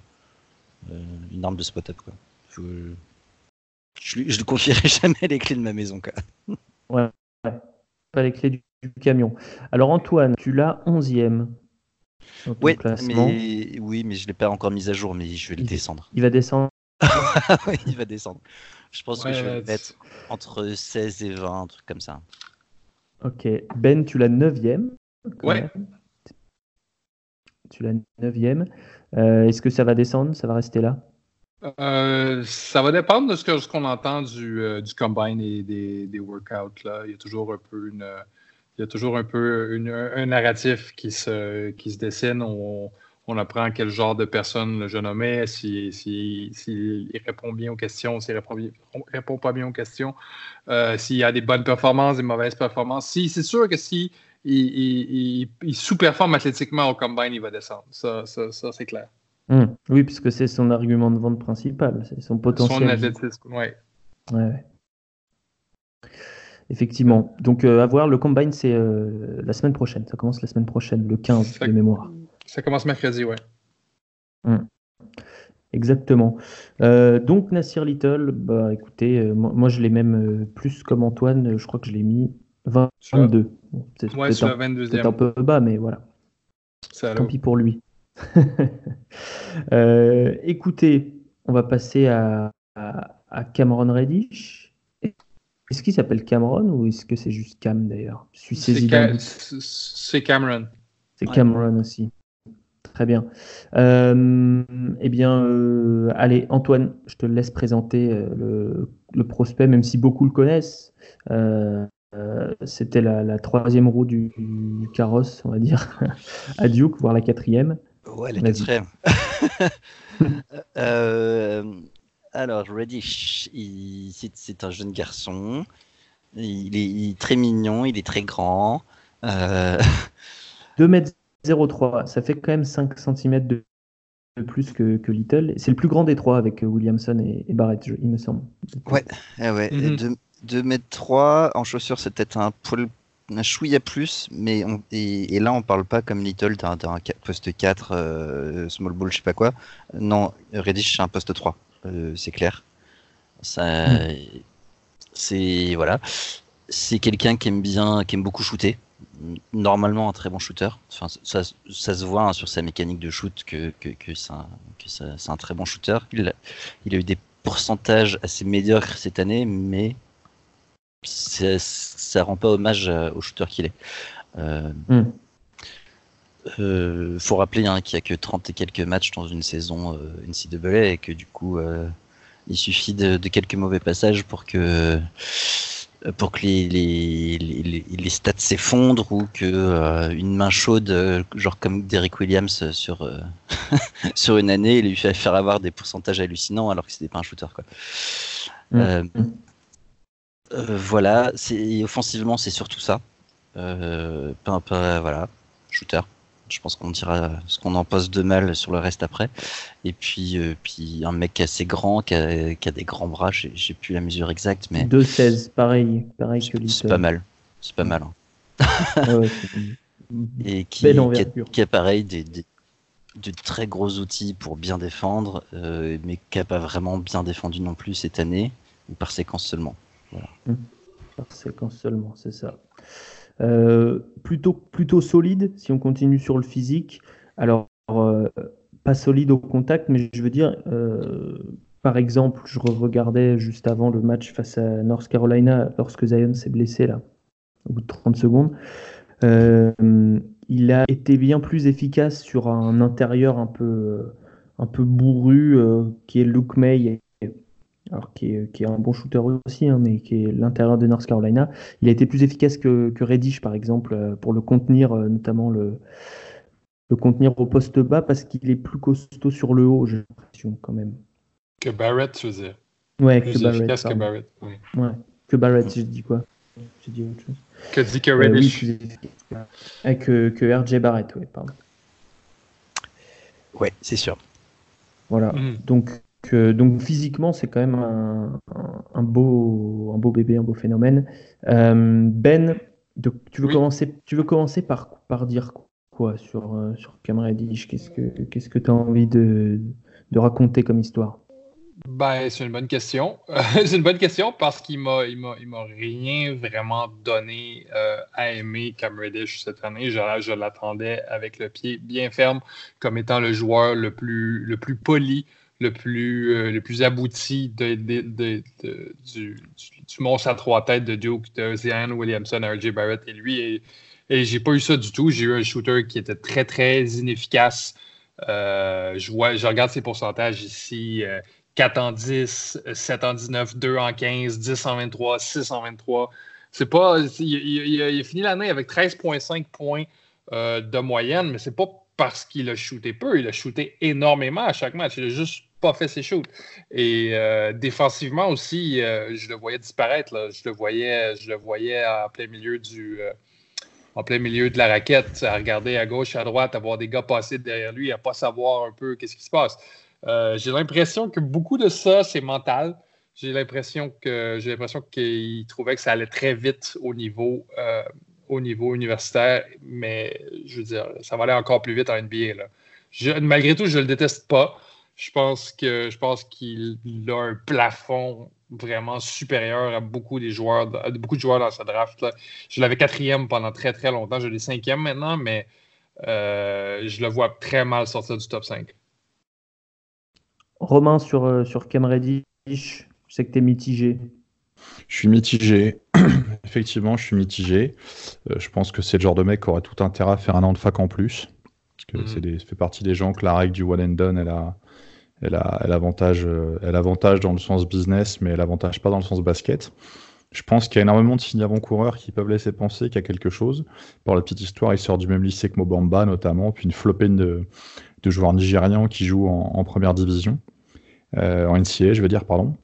euh, une arme de spot-up, quoi. Je, je ne confierai jamais les clés de ma maison, quoi. Ouais, pas les clés du, camion. Alors, Antoine, tu l'as 11e. Oui mais, oui, mais je ne l'ai pas encore mis à jour, mais je vais le descendre. Il va descendre oui, il va descendre. Je pense que je vais mettre entre 16 et 20, un truc comme ça. Ok. Ben, tu l'as 9ème. Ouais. Tu l'as 9ème. Euh, est-ce que ça va descendre? Ça va rester là? Euh, ça va dépendre de ce qu'on ce entend du, euh, du combine et des, des, workouts. Là. Il y a toujours un peu une, il y a toujours un peu une, un narratif qui se, qui se dessine. On, on apprend quel genre de personne le jeune homme est, s'il si, si, répond bien aux questions, s'il répond, répond pas bien aux questions, euh, s'il a des bonnes performances, des mauvaises performances. Si, c'est sûr que si il, sous-performe athlétiquement au combine, il va descendre. Ça, ça, c'est clair. Hum. Oui, puisque c'est son argument de vente principal, c'est son potentiel. Son athlétisme, oui. Ouais. Effectivement. Donc, euh, à voir, le combine, c'est euh, la semaine prochaine. Ça commence la semaine prochaine, le 15 de mémoire. Ça commence mercredi, ouais. Hum. Exactement. Euh, donc Nassir Little, bah écoutez, euh, moi, je l'ai même euh, plus comme Antoine, je crois que je l'ai mis 22. c'est ouais, un, un peu bas, mais voilà. Tant pis pour lui. écoutez, on va passer à, à, Cameron Reddish. Est-ce qu'il s'appelle Cameron ou est-ce que c'est juste Cam d'ailleurs? C'est Cameron. C'est Cameron aussi. Très bien. Euh, eh bien, euh, allez, Antoine, je te laisse présenter euh, le, prospect, même si beaucoup le connaissent. C'était la, troisième roue du, carrosse, on va dire, à Duke, voire la quatrième. Ouais, la quatrième. alors, Reddish, c'est un jeune garçon. Il est, très mignon, il est très grand. 2 mètres 0,3. Ça fait quand même 5 cm de, plus que, que Little. C'est le plus grand des trois avec Williamson et, Barrett, il me semble. Ouais, eh ouais. 2, m 3 en chaussures, c'est peut-être un poil un chouïa plus, mais et, là on parle pas comme Little, t'as un, poste 4, euh, small ball, je sais pas quoi. Non, Reddish c'est un poste 3, euh, c'est clair. Ça, hmm. c'est voilà, c'est quelqu'un qui aime bien, qui aime beaucoup shooter normalement un très bon shooter. Enfin, ça, ça se voit hein, sur sa mécanique de shoot que, que, que c'est un, un, très bon shooter. Il a, il a, eu des pourcentages assez médiocres cette année, mais ça rend pas hommage euh, au shooter qu'il est. Euh, hmm. euh, faut rappeler hein, qu'il n'y a que 30 et quelques matchs dans une saison euh, NCAA et que du coup, euh, il suffit de, de, quelques mauvais passages pour que pour que les, les, les, les stats s'effondrent ou que euh, une main chaude, genre comme Derek Williams sur, sur une année, lui fait faire avoir des pourcentages hallucinants alors que c'était pas un shooter. Quoi. Mm. voilà, offensivement, c'est surtout ça. Pas, pas, voilà, shooter. Je pense qu'on dira ce qu'on en pose de mal sur le reste après. Et puis, euh, puis un mec assez grand, qui a, qui a des grands bras, j'ai plus la mesure exacte. mais 2,16, pareil, pareil que C'est pas mal. C'est pas mal. Hein. et qui, qui, a, qui a pareil des, des, de très gros outils pour bien défendre, euh, mais qui n'a pas vraiment bien défendu non plus cette année, ou par séquence seulement. Voilà. Hum. Par séquence seulement, c'est ça. Euh, plutôt, plutôt solide si on continue sur le physique. Alors, euh, pas solide au contact, mais je veux dire, euh, par exemple, je regardais juste avant le match face à North Carolina lorsque Zion s'est blessé là, au bout de 30 secondes. il a été bien plus efficace sur un intérieur un peu, un peu bourru qui est Luke May alors qui est, un bon shooter aussi, hein, mais qui est l'intérieur de North Carolina. Il a été plus efficace que, que Reddish, par exemple, euh, pour le contenir, euh, notamment le, le contenir au poste bas, parce qu'il est plus costaud sur le haut, j'ai l'impression, quand même. Que Barrett faisait. Ouais, que Barrett. Efficace que Barrett. Ouais. que Barrett, j'ai dit quoi? J'ai dit autre chose. Que dit que Reddish. Euh, que, que RJ Barrett, oui, pardon. Ouais, c'est sûr. Voilà. Mm. Donc, donc physiquement, c'est quand même un, beau, un beau bébé, un beau phénomène. Euh, ben, tu, veux commencer, tu veux commencer par, par dire quoi sur, euh, sur Qu'est-ce que qu'est-ce que tu as envie de, de, raconter comme histoire? Ben, c'est une bonne question. c'est une bonne question parce qu'il m'a, il m'a, il m'a rien vraiment donné euh, à aimer Cam Reddish cette année. Je, je l'attendais avec le pied bien ferme comme étant le joueur le plus, le plus poli, le plus, euh, le plus abouti du, monstre à trois têtes de Duke, de Zion Williamson, RJ Barrett et lui. Et, et j'ai pas eu ça du tout. J'ai eu un shooter qui était très, très inefficace. Euh, je, regarde ses pourcentages ici. 4 euh, en 10, 7 en 19, 2 en 15, 10 en 23, 6 en 23. C'est pas. Il, il, il, a fini l'année avec 13,5 points de moyenne, mais c'est pas parce qu'il a shooté peu. Il a shooté énormément à chaque match. Il a juste pas fait ses shoots. Et euh, défensivement aussi, euh, je le voyais disparaître. Je le voyais, je le voyais en plein milieu du, euh, plein milieu de la raquette, à regarder à gauche, à droite, à voir des gars passer derrière lui, à pas savoir un peu qu'est-ce qui se passe. j'ai l'impression que beaucoup de ça, c'est mental. J'ai l'impression que j'ai l'impression qu'il trouvait que ça allait très vite au niveau, au niveau universitaire, mais je veux dire, ça va aller encore plus vite en NBA. Là. malgré tout, je le déteste pas. Je pense que je pense qu'il a un plafond vraiment supérieur à beaucoup des joueurs, beaucoup de joueurs dans ce draft. Là. Je l'avais quatrième pendant très très longtemps. Je l'ai cinquième maintenant, mais euh, je le vois très mal sortir du top 5. Romain sur, euh, sur Cam Reddish, je sais que tu es mitigé. Je suis mitigé. Effectivement, je suis mitigé. Euh, je pense que c'est le genre de mec qui aurait tout intérêt à faire un an de fac en plus. Parce que mm. c'est ça fait partie des gens que la règle du one and done, elle a, elle, a, elle, avantage, euh, elle avantage dans le sens business, mais elle avantage pas dans le sens basket. Je pense qu'il y a énormément de signes avant-coureurs qui peuvent laisser penser qu'il y a quelque chose. Pour la petite histoire, il sort du même lycée que Mobamba, notamment, puis une flopée de, de joueurs nigérians qui jouent en, première division, euh, en NCA, je veux dire, pardon.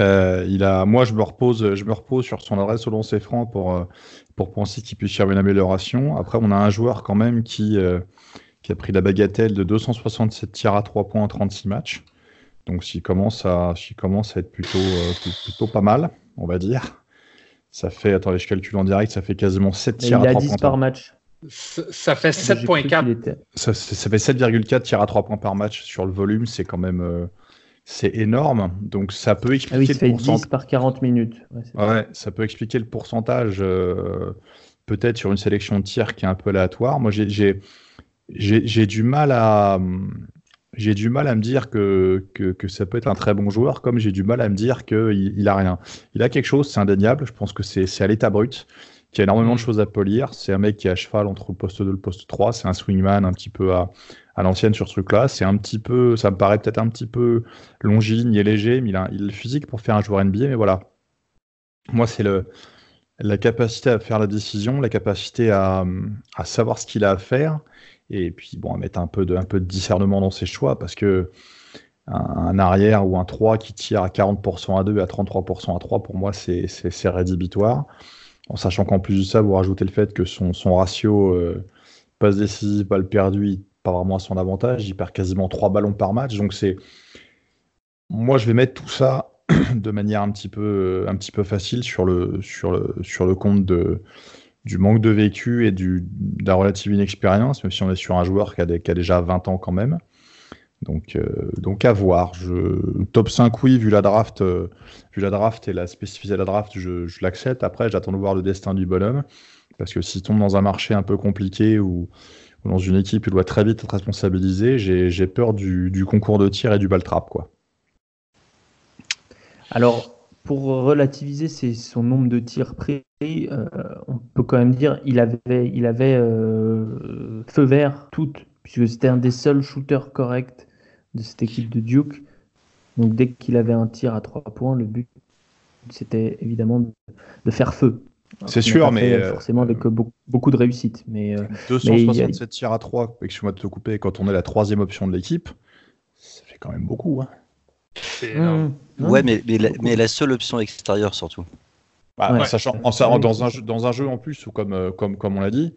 Euh, il a, moi, je me repose, je me repose sur son adresse au long ses francs pour, pour penser qu'il puisse avoir une amélioration. Après, on a un joueur quand même qui, qui a pris la bagatelle de 267 tirs à 3 points en 36 matchs. Donc s'il commence à, commence à être plutôt, euh, plutôt pas mal, on va dire. Ça fait, attendez, je calcule en direct, ça fait quasiment 7 tirs à 3 points par match. Ça, fait 7.4. Ça, ça, fait 7,4 tirs à 3 points par match sur le volume, c'est quand même euh, c'est énorme. Donc ça peut expliquer ah oui, ça fait 10 par 40 minutes. Ouais, ça. peut expliquer le pourcentage euh, peut-être sur une sélection de tirs qui est un peu aléatoire. Moi j'ai j'ai du mal à j'ai du mal à me dire que, que, que, ça peut être un très bon joueur, comme j'ai du mal à me dire qu'il il a rien. Il a quelque chose, c'est indéniable. Je pense que c'est à l'état brut, qu'il y a énormément de mm. choses à polir. C'est un mec qui est à cheval entre le poste 2 et le poste 3. C'est un swingman un petit peu à, à l'ancienne sur ce truc-là. C'est un petit peu, ça me paraît peut-être un petit peu longiligne et léger, mais il a, il a le physique pour faire un joueur NBA, mais voilà. moi, c'est le, la capacité à faire la décision, la capacité à, à savoir ce qu'il a à faire, et puis bon, à mettre un peu de, discernement dans ses choix, parce que un, arrière ou un 3 qui tire à 40% à 2 et à 33% à 3, pour moi, c'est rédhibitoire. En sachant qu'en plus de ça, vous rajoutez le fait que son, ratio euh, passe décisive, balle perdue, pas vraiment à son avantage. Il perd quasiment 3 ballons par match. Donc c'est. Moi, je vais mettre tout ça de manière un petit peu, facile sur le, sur le, sur le compte de, du manque de vécu et de la relative inexpérience, même si on est sur un joueur qui a, déjà 20 ans quand même. Donc, euh, donc à voir. Top 5, oui, vu la draft, euh, vu la draft et la spécificité de la draft, je, l'accepte. Après, j'attends de voir le destin du bonhomme. Parce que s'il tombe dans un marché un peu compliqué ou, dans une équipe il doit très vite être responsabilisé, j'ai peur du, du, concours de tir et du ball trap. Quoi. Alors, pour relativiser son nombre de tirs pris, euh, on peut quand même dire il avait, il avait feu vert toutes, puisque c'était un des seuls shooters corrects de cette équipe de Duke. Donc dès qu'il avait un tir à trois points, le but c'était évidemment de, faire feu. C'est sûr, mais euh, forcément avec euh, beaucoup, de réussite. Mais 267 euh, tirs à 3, excuse-moi de te couper, quand on est la troisième option de l'équipe, ça fait quand même beaucoup. Hein. Mmh. Ouais, mais, mais, la, seule option extérieure surtout. Bah, sachant, en, dans, un jeu, dans un jeu en plus, ou comme, comme, comme on l'a dit,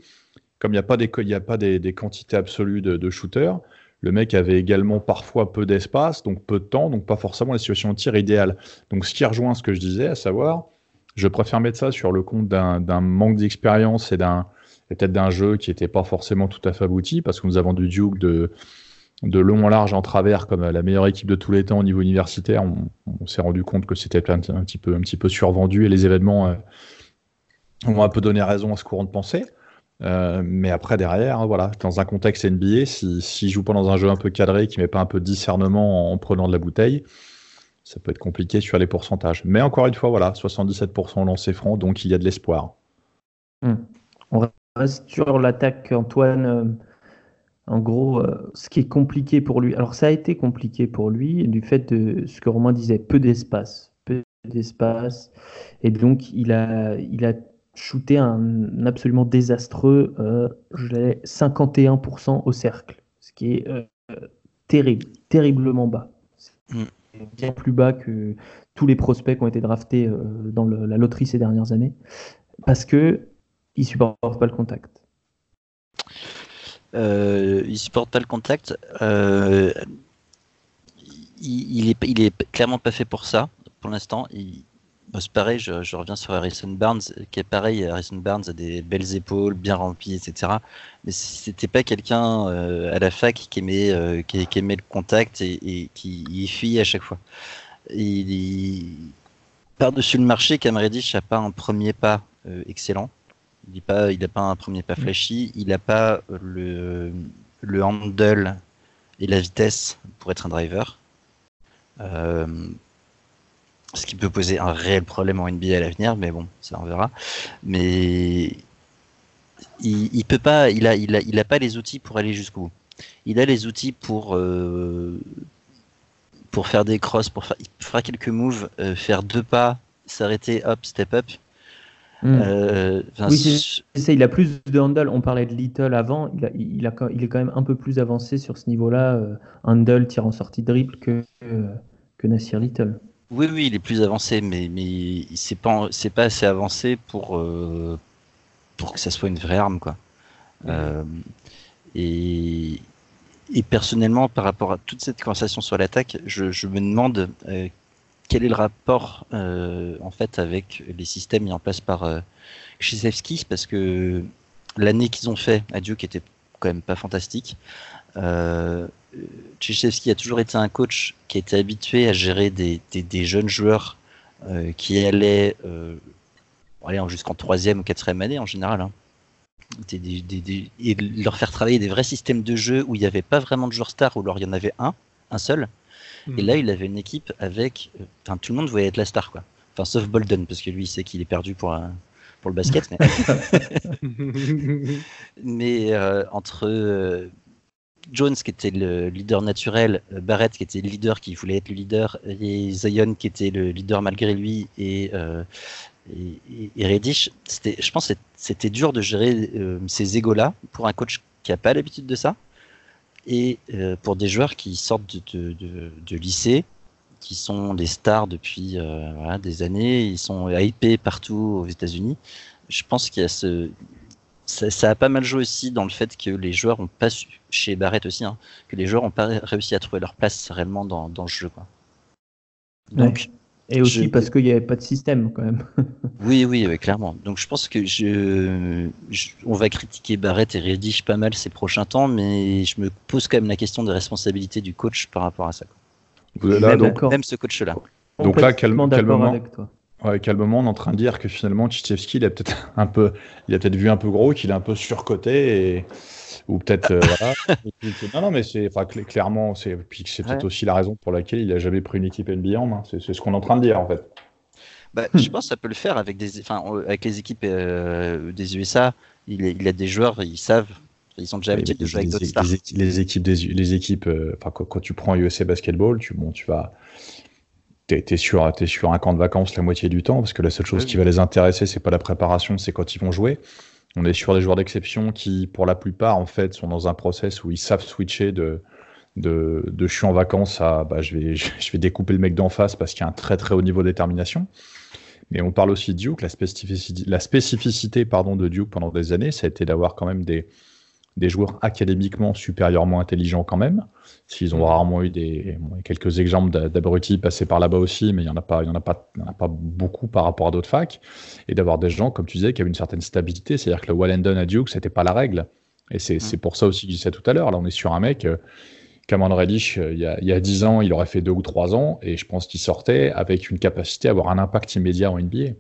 comme il n'y a pas, des, y a pas des, des quantités absolues de, de shooters, le mec avait également parfois peu d'espace, donc peu de temps, donc pas forcément la situation de tir idéale. Donc ce qui rejoint ce que je disais, à savoir, je préfère mettre ça sur le compte d'un manque d'expérience et d'un peut-être d'un jeu qui n'était pas forcément tout à fait abouti, parce que nous avons du Duke de, de long en large en travers comme la meilleure équipe de tous les temps au niveau universitaire. On, s'est rendu compte que c'était un, petit peu, un petit survendu et les événements euh, ont un peu donné raison à ce courant de pensée. Euh, mais après, derrière, hein, voilà, dans un contexte NBA, s'il si, joue pas dans un jeu un peu cadré, qui met pas un peu de discernement en, prenant de la bouteille, ça peut être compliqué sur les pourcentages. Mais encore une fois, voilà, 77% lancé franc, donc il y a de l'espoir. Hmm. On reste sur l'attaque, Antoine. En gros, euh, ce qui est compliqué pour lui, alors ça a été compliqué pour lui du fait de ce que Romain disait, peu d'espace, peu d'espace, et donc il a, il a shooté un absolument désastreux, euh, je l'ai 51% au cercle, ce qui est euh, terrible, terriblement bas. Mm. Bien plus bas que tous les prospects qui ont été draftés euh, dans la loterie ces dernières années, parce que ne supportent pas le contact. Euh, il supporte pas le contact. il, est, il est clairement pas fait pour ça pour l'instant. Il, c'est pareil, je, reviens sur Harrison Barnes, qui est pareil. Harrison Barnes a des belles épaules, bien remplies, etc. Mais c'était pas quelqu'un euh, à la fac qui aimait, euh, le contact et, qui y fuit à chaque fois. Il, par-dessus le marché, Cam Reddish n'a pas un premier pas euh, excellent. Il n'a pas, il pas un premier pas flashy. Il n'a pas le, le handle et la vitesse pour être un driver. Euh, ce qui peut poser un réel problème en NBA à l'avenir, mais bon, ça on verra. Mais il, il, peut pas, il a, il a, il a pas les outils pour aller jusqu'au bout. Il a les outils pour euh, pour faire des crosses, pour faire, il fera quelques moves, euh, faire deux pas, s'arrêter, hop, step up. Hmm. Euh, oui, il a plus de handle. On parlait de Little avant. Il, a, il, a, il est quand même un peu plus avancé sur ce niveau-là. handle, tir en sortie de dribble que, que Nassir Little. Oui, oui, il est plus avancé, mais, mais c'est pas, assez avancé pour, euh, pour que ça soit une vraie arme, quoi. Euh, et, et personnellement, par rapport à toute cette conversation sur l'attaque, je, je me demande euh, quel est le rapport en fait avec les systèmes mis en place par euh, parce que l'année qu'ils ont fait à Duke était quand même pas fantastique. Euh, a toujours été un coach qui était habitué à gérer des, des, jeunes joueurs euh, qui allaient euh, jusqu'en troisième ou quatrième année en général. Hein. et leur faire travailler des vrais systèmes de jeu où il n'y avait pas vraiment de joueurs stars, où alors il y en avait un, un seul. Et hmm. là, il avait une équipe avec. Euh, enfin, tout le monde voyait être la star, quoi. Enfin, sauf Bolden, parce que lui, il sait qu'il est perdu pour, pour le basket. Mais, mais entre Jones qui était le leader naturel, euh, Barrett qui était le leader qui voulait être le leader, et Zion qui était le leader malgré lui, et, euh, et, Reddish, je pense que c'était dur de gérer euh, ces égos-là pour un coach qui n'a pas l'habitude de ça et euh, pour des joueurs qui sortent de, de, lycée, qui sont des stars depuis euh, des années, ils sont hypés partout aux États-Unis. Je pense qu'il y a ce, ça, a pas mal joué aussi dans le fait que les joueurs ont pas su, chez Barrett aussi, hein, que les joueurs ont pas réussi à trouver leur place réellement dans, dans le jeu. Quoi. Donc, et aussi parce qu'il n'y avait pas de système quand même. oui, oui, clairement. Donc je pense que je, on va critiquer Barrett et Reddish pas mal ces prochains temps, mais je me pose quand même la question des responsabilités du coach par rapport à ça. Là, donc, même ce coach-là. Donc là, calme, calmement, avec toi. Ouais, calmement, on est en train de dire que finalement, Tchitchevski, il a peut-être un peu, il a peut-être vu un peu gros, qu'il est un peu surcoté et ou peut-être euh, voilà. non, non, mais c'est clairement, c'est puis c'est peut-être aussi la raison pour laquelle il a jamais pris une équipe NBA en main. C'est ce qu'on est en train de dire en fait. Bah, je pense que ça peut le faire avec des, enfin, avec les équipes euh, des USA. Il, il, a des joueurs, ils savent, ils sont déjà habitués de jouer avec d'autres stars. Les, équipes, des, les équipes, euh, quand, quand, tu prends USA Basketball, tu, bon, tu vas, t'es es sur, es sur un camp de vacances la moitié du temps parce que la seule chose qui va les intéresser, c'est pas la préparation, c'est quand ils vont jouer. On est sur des joueurs d'exception qui, pour la plupart, en fait, sont dans un process où ils savent switcher de, de, je suis en vacances à bah, je, vais, découper le mec d'en face parce qu'il y a un très très haut niveau de détermination. Mais on parle aussi de Duke. La spécificité, pardon, de Duke pendant des années, ça a été d'avoir quand même des joueurs académiquement supérieurement intelligents quand même. S'ils ont rarement eu des quelques exemples d'abrutis passés par là-bas aussi, mais il n'y en, a pas, il y en, a pas, en a pas beaucoup par rapport à d'autres facs. Et d'avoir des gens, comme tu disais, qui avaient une certaine stabilité. C'est-à-dire que le Wallendon à Duke, c'était pas la règle. Et c'est mm. pour ça aussi que je disais tout à l'heure. Là, on est sur un mec, euh, Cameron Reddish, euh, il, y a, il y a 10 ans, il aurait fait 2 ou 3 ans. Et je pense qu'il sortait avec une capacité à avoir un impact immédiat en NBA.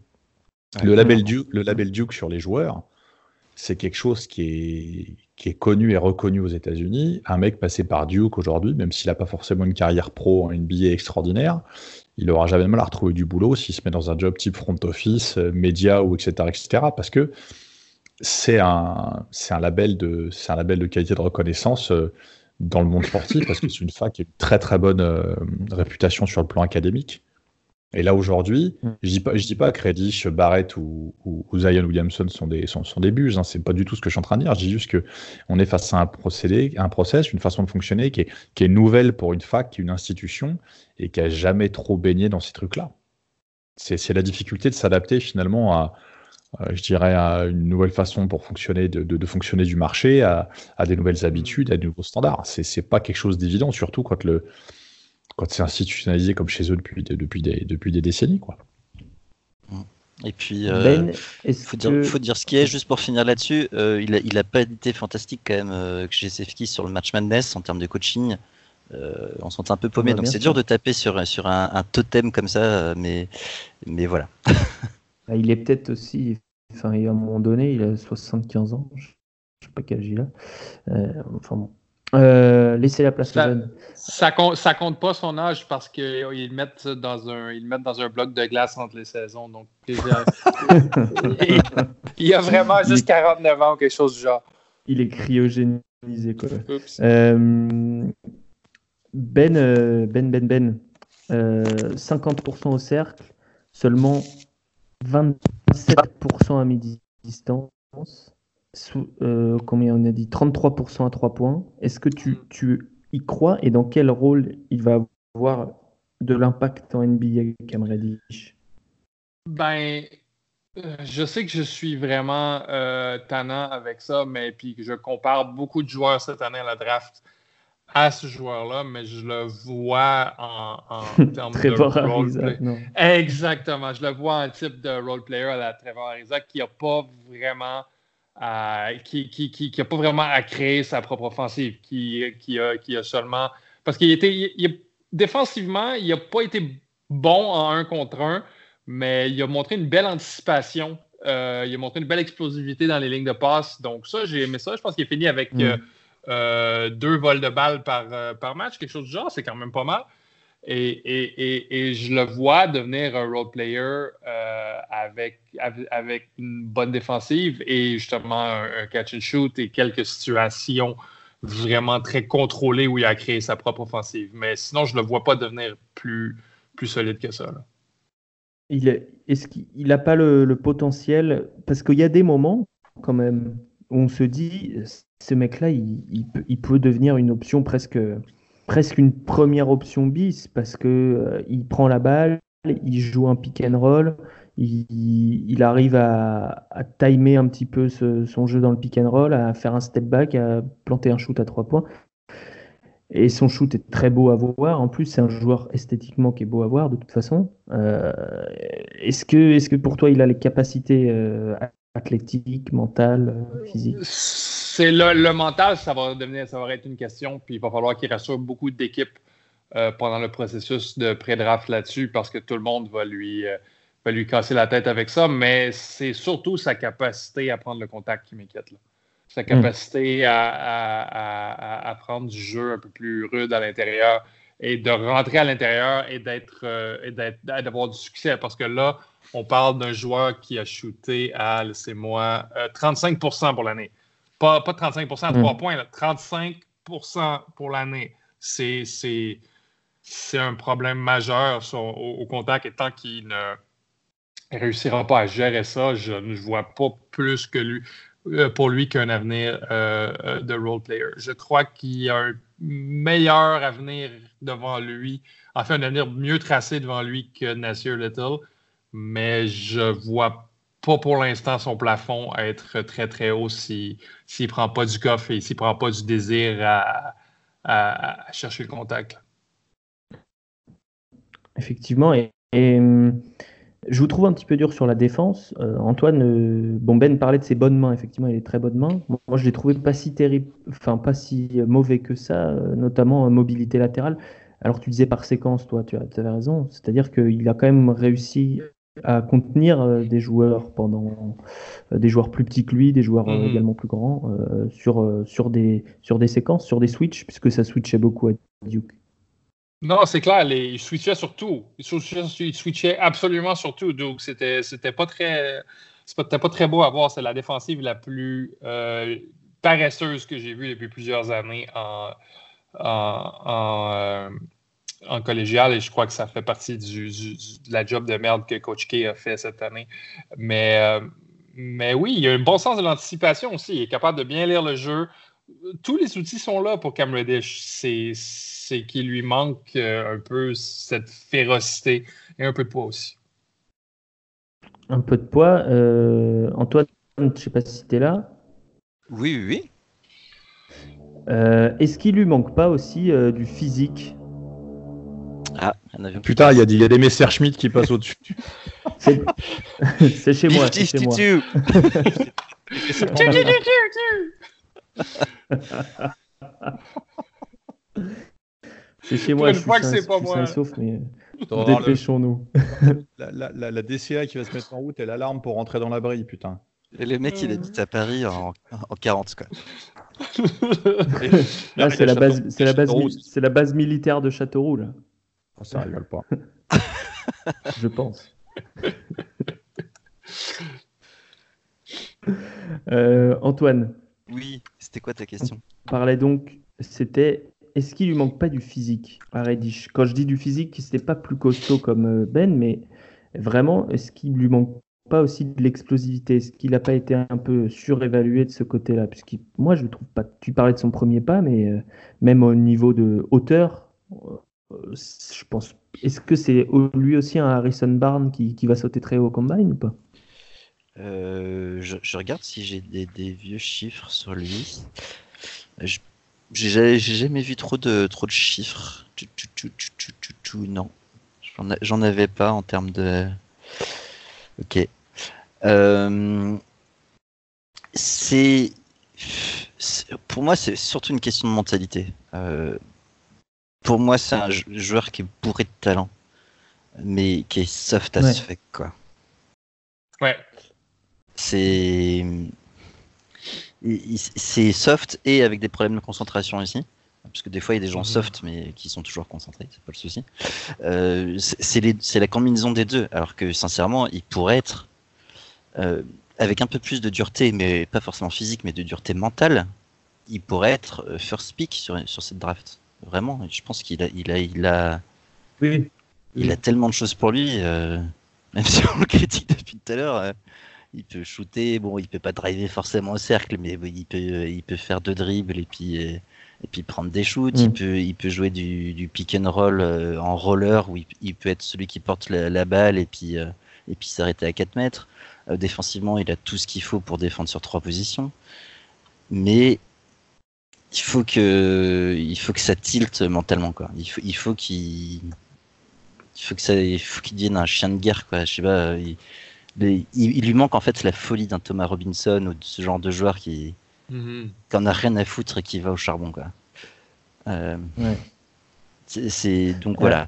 le, label Duke, le label Duke sur les joueurs, c'est quelque chose qui est, connu et reconnu aux États-Unis. Un mec passé par Duke aujourd'hui, même s'il n'a pas forcément une carrière pro en NBA extraordinaire, il aura jamais mal à retrouver du boulot s'il se met dans un job type front office, euh, média ou etc. etc. parce que c'est un, c'est un, label de, c'est un label de qualité de reconnaissance euh, dans le monde sportif parce que c'est une fac qui a une très très bonne euh, réputation sur le plan académique. Et là aujourd'hui, mm. je dis pas, je dis pas que Reddish, Barrett ou, ou, Zion Williamson sont des sont, sont des buses. Hein, c'est pas du tout ce que je suis en train de dire. Je dis juste que on est face à un procédé, un process, une façon de fonctionner qui est, qui est nouvelle pour une fac, qui est une institution et qui a jamais trop baigné dans ces trucs-là. C'est la difficulté de s'adapter finalement à, je dirais, à une nouvelle façon pour fonctionner, de, de, de fonctionner du marché, à, à, des nouvelles habitudes, à de nouveaux standards. C'est pas quelque chose d'évident, surtout quand le quand c'est institutionnalisé comme chez eux depuis, depuis, des, depuis des décennies. Quoi. Et puis, euh, ben, il faut, dire, ce qui est, juste pour finir là-dessus, euh, il, a, il a pas été fantastique quand même euh, chez Sefki sur le match Madness en termes de coaching. on s'en un peu paumé, donc c'est dur de taper sur, sur un, totem comme ça, mais, mais voilà. Bah, il est peut-être aussi, enfin, à un moment donné, il a 75 ans, je sais pas quel âge il a. enfin bon, euh, laissez la place ça, aux Ça compte, ça compte pas son âge parce qu'ils le mettent dans un, ils mettent dans un bloc de glace entre les saisons. Donc, il, y a vraiment juste 49 ans ou quelque chose du genre. Il est cryogénisé, quoi. Euh, ben, euh, Ben, Ben, Ben, 50% au cercle, seulement 27% à mi-distance. Euh, combien on a dit 33% à 3 points. Est-ce que tu, mm. tu, y crois et dans quel rôle il va avoir de l'impact en NBA, Cam Reddish? Ben, euh, je sais que je suis vraiment euh, tannant avec ça, mais puis que je compare beaucoup de joueurs cette année à la draft à ce joueur-là, mais je le vois en, en termes de role Exactement, je le vois en type de role player à la Trevor Ariza qui n'a pas vraiment qui n'a qui, qui, pas vraiment à créer sa propre offensive, qui, qui, a, qui a seulement. Parce qu'il était. défensivement, il n'a pas été bon en un contre un, mais il a montré une belle anticipation. Euh, il a montré une belle explosivité dans les lignes de passe. Donc, ça, j'ai aimé ça. Je pense qu'il est fini avec mm. euh, euh, deux vols de balles par, par match, quelque chose du genre. C'est quand même pas mal. Et, je le vois devenir un role player euh, avec, avec une bonne défensive et justement un, catch and shoot et quelques situations vraiment très contrôlées où il a créé sa propre offensive. Mais sinon, je ne le vois pas devenir plus, plus solide que ça. il est-ce qu'il n'a pas le, potentiel? Parce qu'il y a des moments, quand même, où on se dit, ce mec-là, il, peut, devenir une option presque, presque une première option bis, parce que euh, il prend la balle, il joue un pick and roll, il, arrive à, timer un petit peu son jeu dans le pick and roll, à faire un step back, à planter un shoot à trois points. Et son shoot est très beau à voir. En plus, c'est un joueur esthétiquement qui est beau à voir de toute façon. Euh, est-ce que, est que pour toi, il a les capacités euh, athlétiques, mentales, euh, physiques C'est le, mental, ça va devenir, ça va être une question. Puis il va falloir qu'il rassure beaucoup d'équipes pendant le processus de pré-draft là-dessus, parce que tout le monde va lui, va lui casser la tête avec ça. Mais c'est surtout sa capacité à prendre le contact qui m'inquiète là sa capacité à, prendre du jeu un peu plus rude à l'intérieur et de rentrer à l'intérieur et d'être euh, d'avoir du succès. Parce que là, on parle d'un joueur qui a shooté à, laissez-moi, 35% euh, pour l'année. Pas, pas 35 à 3 points, 35% pour l'année. C'est un problème majeur au, contact et tant qu'il ne réussira pas à gérer ça, je ne vois pas plus que lui. Euh, pour lui qu'un avenir euh, euh, de role player. Je crois qu'il y a un meilleur avenir devant lui, enfin un avenir mieux tracé devant lui que Nasir Little, mais je vois pas pour l'instant son plafond être très très haut s'il ne prend pas du coffre et s'il prend pas du désir à, chercher le contact. Effectivement, et, je vous trouve un petit peu dur sur la défense. Euh, Antoine, euh, bon Ben parlait de ses bonnes mains. Effectivement, il est très bonnes mains. Moi, je l'ai trouvé pas si terrible, enfin pas si mauvais que ça, euh, notamment en mobilité latérale. Alors tu disais par séquence, toi, tu, avais raison. C'est-à-dire qu'il a quand même réussi à contenir des joueurs pendant des joueurs plus petits que lui, des joueurs mhm. également plus grands sur sur des sur des séquences, sur des switches, puisque ça switchait beaucoup à Duke. Non, c'est clair, les, il switchait sur tout. Il switchait, absolument sur tout. Donc, c'était, c'était pas très. C'était pas très beau à voir. C'est la défensive la plus euh, paresseuse que j'ai vue depuis plusieurs années en, en, euh, collégial et je crois que ça fait partie du, de la job de merde que Coach K a fait cette année. Mais, euh, mais oui, il a un bon sens de l'anticipation aussi. Il est capable de bien lire le jeu. Tous les outils sont là pour Cam Reddish. C'est c'est qu'il lui manque euh, un peu cette férocité et un peu de poids aussi. Un peu de poids. Euh, Antoine, je ne sais pas si tu es là. Oui, oui, oui. Euh, est-ce qu'il lui manque pas aussi du physique? Ah, Putain, il y, a des, y a des Messerschmitt qui passent au-dessus. c'est chez moi. C'est chez moi. C'est chez moi. je fois que c'est pas moi. Sauf, mais dépêchons-nous. La, la, la, DCA qui va se mettre en route et l'alarme pour rentrer dans l'abri, putain. Et le mec, il habite à Paris en, en 40, quoi. là, c'est la base, c'est la base, c'est la base militaire de Châteauroux, là. Oh, ça rigole pas. Je pense. Euh, Antoine. Oui, c'était quoi ta question? On parlait donc, c'était est-ce qu'il lui manque pas du physique? À Reddish Quand je dis du physique, c'était pas plus costaud comme euh, Ben, mais vraiment, est-ce qu'il lui manque pas aussi de l'explosivité? Est-ce qu'il n'a pas été un peu surévalué de ce côté-là? Moi, je trouve pas. Tu parlais de son premier pas, mais euh, même au niveau de hauteur, je pense. Est-ce que c'est lui aussi un Harrison Barnes qui, va sauter très haut au combine ou pas? Je, regarde si j'ai des, vieux chiffres sur lui. J'ai jamais vu trop de, trop de chiffres. Non. J'en avais pas en termes de. Ok. Euh, c'est. Pour moi, c'est surtout une question de mentalité. Euh, pour moi, c'est un joueur qui est bourré de talent, mais qui est soft as fuck, quoi. Ouais. C'est c'est soft et avec des problèmes de concentration ici. Parce que des fois, il y a des gens mhm. soft, mais qui sont toujours concentrés, c'est pas le souci. Euh, c'est la combinaison des deux. Alors que, sincèrement, il pourrait être, euh, avec un peu plus de dureté, mais pas forcément physique, mais de dureté mentale, il pourrait être euh, first pick sur, sur cette draft. Vraiment, je pense qu'il a, il a, il a, oui. il a tellement de choses pour lui. même si on le critique depuis tout à l'heure, il peut shooter, bon, il peut pas driver forcément au cercle, mais il peut, il peut faire deux dribbles et puis, et puis prendre des shoots. Il, mm. peut, il peut jouer du, pick and roll en roller où il, peut être celui qui porte la, balle et puis, et puis s'arrêter à 4 mètres. défensivement, il a tout ce qu'il faut pour défendre sur trois positions. Mais il faut que il faut que ça tilte mentalement quoi. Il faut il faut qu'il il faut que ça il faut qu'il devienne un chien de guerre quoi. Je sais pas. Il, il, lui manque en fait la folie d'un Thomas Robinson ou de ce genre de joueur qui mm a rien à foutre et qui va au charbon quoi. Euh, c'est donc voilà.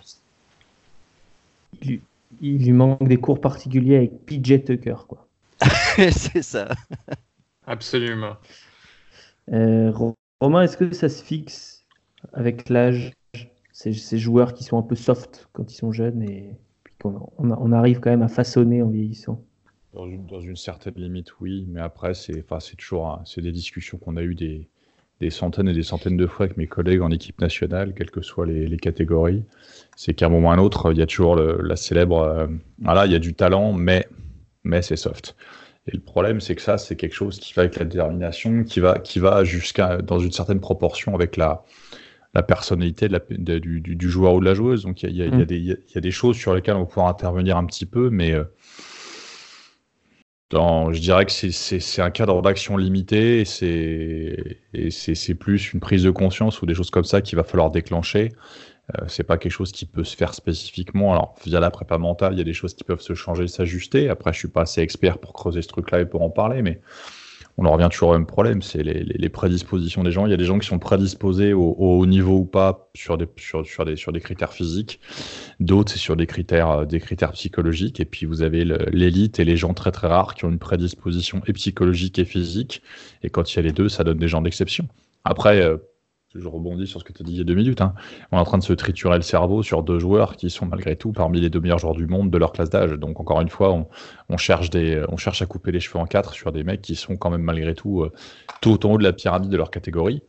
Il, il, lui manque des cours particuliers avec PJ Tucker quoi. c'est ça. Absolument. Euh, Romain, est-ce que ça se fixe avec l'âge ces, joueurs qui sont un peu soft quand ils sont jeunes et puis qu'on on, arrive quand même à façonner en vieillissant? Dans une, certaine limite, oui, mais après, c'est toujours c'est des discussions qu'on a eues des, centaines et des centaines de fois avec mes collègues en équipe nationale, quelles que soient les, catégories. C'est qu'à un moment ou à un autre, il y a toujours la célèbre euh, voilà, il y a du talent, mais, mais c'est soft. Et le problème, c'est que ça, c'est quelque chose qui va avec la détermination, qui va, qui va jusqu'à, dans une certaine proportion avec la, la personnalité de la, du, du, joueur ou de la joueuse. Donc, il y a, y, a, y, y a, des choses sur lesquelles on va pouvoir intervenir un petit peu, mais euh, dans, je dirais que c'est un cadre d'action limité et c'est plus une prise de conscience ou des choses comme ça qu'il va falloir déclencher. Euh, c'est pas quelque chose qui peut se faire spécifiquement. Alors, via la prépa mentale, il y a des choses qui peuvent se changer, s'ajuster. Après, je suis pas assez expert pour creuser ce truc-là et pour en parler, mais on en revient toujours au même problème, c'est les, prédispositions des gens. Il y a des gens qui sont prédisposés au, haut niveau ou pas sur des, sur, des, sur des critères physiques. D'autres, c'est sur des critères, euh, des critères psychologiques. Et puis, vous avez l'élite et les gens très très rares qui ont une prédisposition et psychologique et physique. Et quand il y a les deux, ça donne des gens d'exception. Après, euh, je rebondis sur ce que tu as dit il y a deux minutes, hein. on est en train de se triturer le cerveau sur deux joueurs qui sont malgré tout parmi les deux meilleurs joueurs du monde de leur classe d'âge. Donc encore une fois, on, cherche à couper les cheveux en quatre sur des mecs qui sont quand même malgré tout euh, tout en haut de la pyramide de leur catégorie.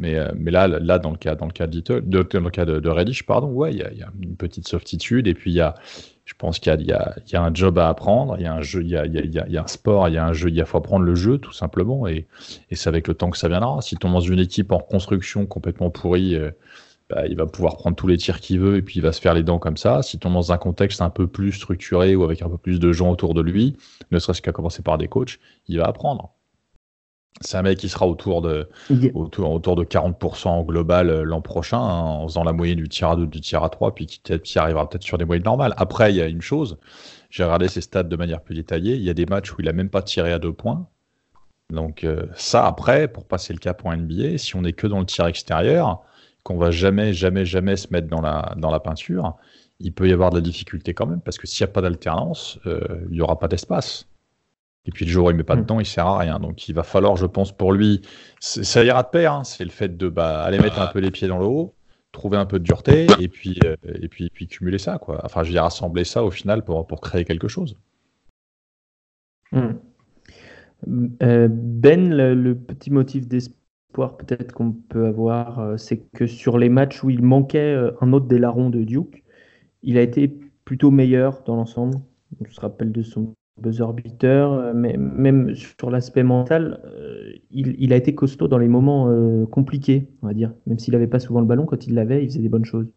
Mais, euh, là, dans le cas, de, Reddish, pardon, il y, y, a une petite softitude et puis il y a, je pense qu'il y, a un job à apprendre, il y a un jeu, il y a, un sport, il y a un jeu, il faut apprendre le jeu tout simplement, et, c'est avec le temps que ça viendra. Si tu dans une équipe en construction complètement pourrie, euh, bah, il va pouvoir prendre tous les tirs qu'il veut et puis il va se faire les dents comme ça. Si tu dans un contexte un peu plus structuré ou avec un peu plus de gens autour de lui, ne serait-ce qu'à commencer par des coachs, il va apprendre c'est un mec qui sera autour de, autour, autour de 40% en global euh, l'an prochain, hein, en faisant la moyenne du tir à 2, du tir à 3, puis qui, arrivera peut-être sur des moyennes normales. Après, il y a une chose, j'ai regardé ses stats de manière plus détaillée, il y a des matchs où il a même pas tiré à deux points. Donc euh, ça, après, pour passer le cap en NBA, si on n'est que dans le tir extérieur, qu'on va jamais, jamais, jamais se mettre dans la, dans la peinture, il peut y avoir de la difficulté quand même, parce que s'il n'y a pas d'alternance, euh, il n'y aura pas d'espace. Et puis le jour où il met pas de mm. temps, il sert à rien. Donc il va falloir, je pense, pour lui, ça ira de pair. Hein. c'est le fait de bah, aller mettre un peu les pieds dans le haut, trouver un peu de dureté, et puis euh, et puis puis cumuler ça, quoi. Enfin, je vais rassembler ça au final pour pour créer quelque chose. Mm. Euh, ben, le, petit motif d'espoir peut-être qu'on peut avoir, euh, c'est que sur les matchs où il manquait un autre des larrons de Duke, il a été plutôt meilleur dans l'ensemble. On se rappelle de son buzzer beater, euh, mais même sur l'aspect mental, euh, il, a été costaud dans les moments euh, compliqués, on va dire. Même s'il n'avait pas souvent le ballon, quand il l'avait, il faisait des bonnes choses.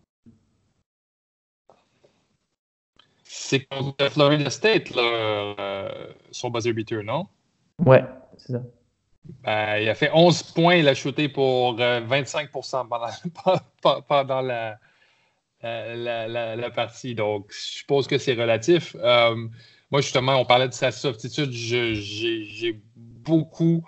C'est contre Florida State, là, son buzzer beater, non? Ouais, c'est ça. Ben, il a fait 11 points, il a shooté pour 25% pendant, pendant la, la, la, partie. Donc, je suppose que c'est relatif. Moi, justement, on parlait de sa softitude. J'ai beaucoup,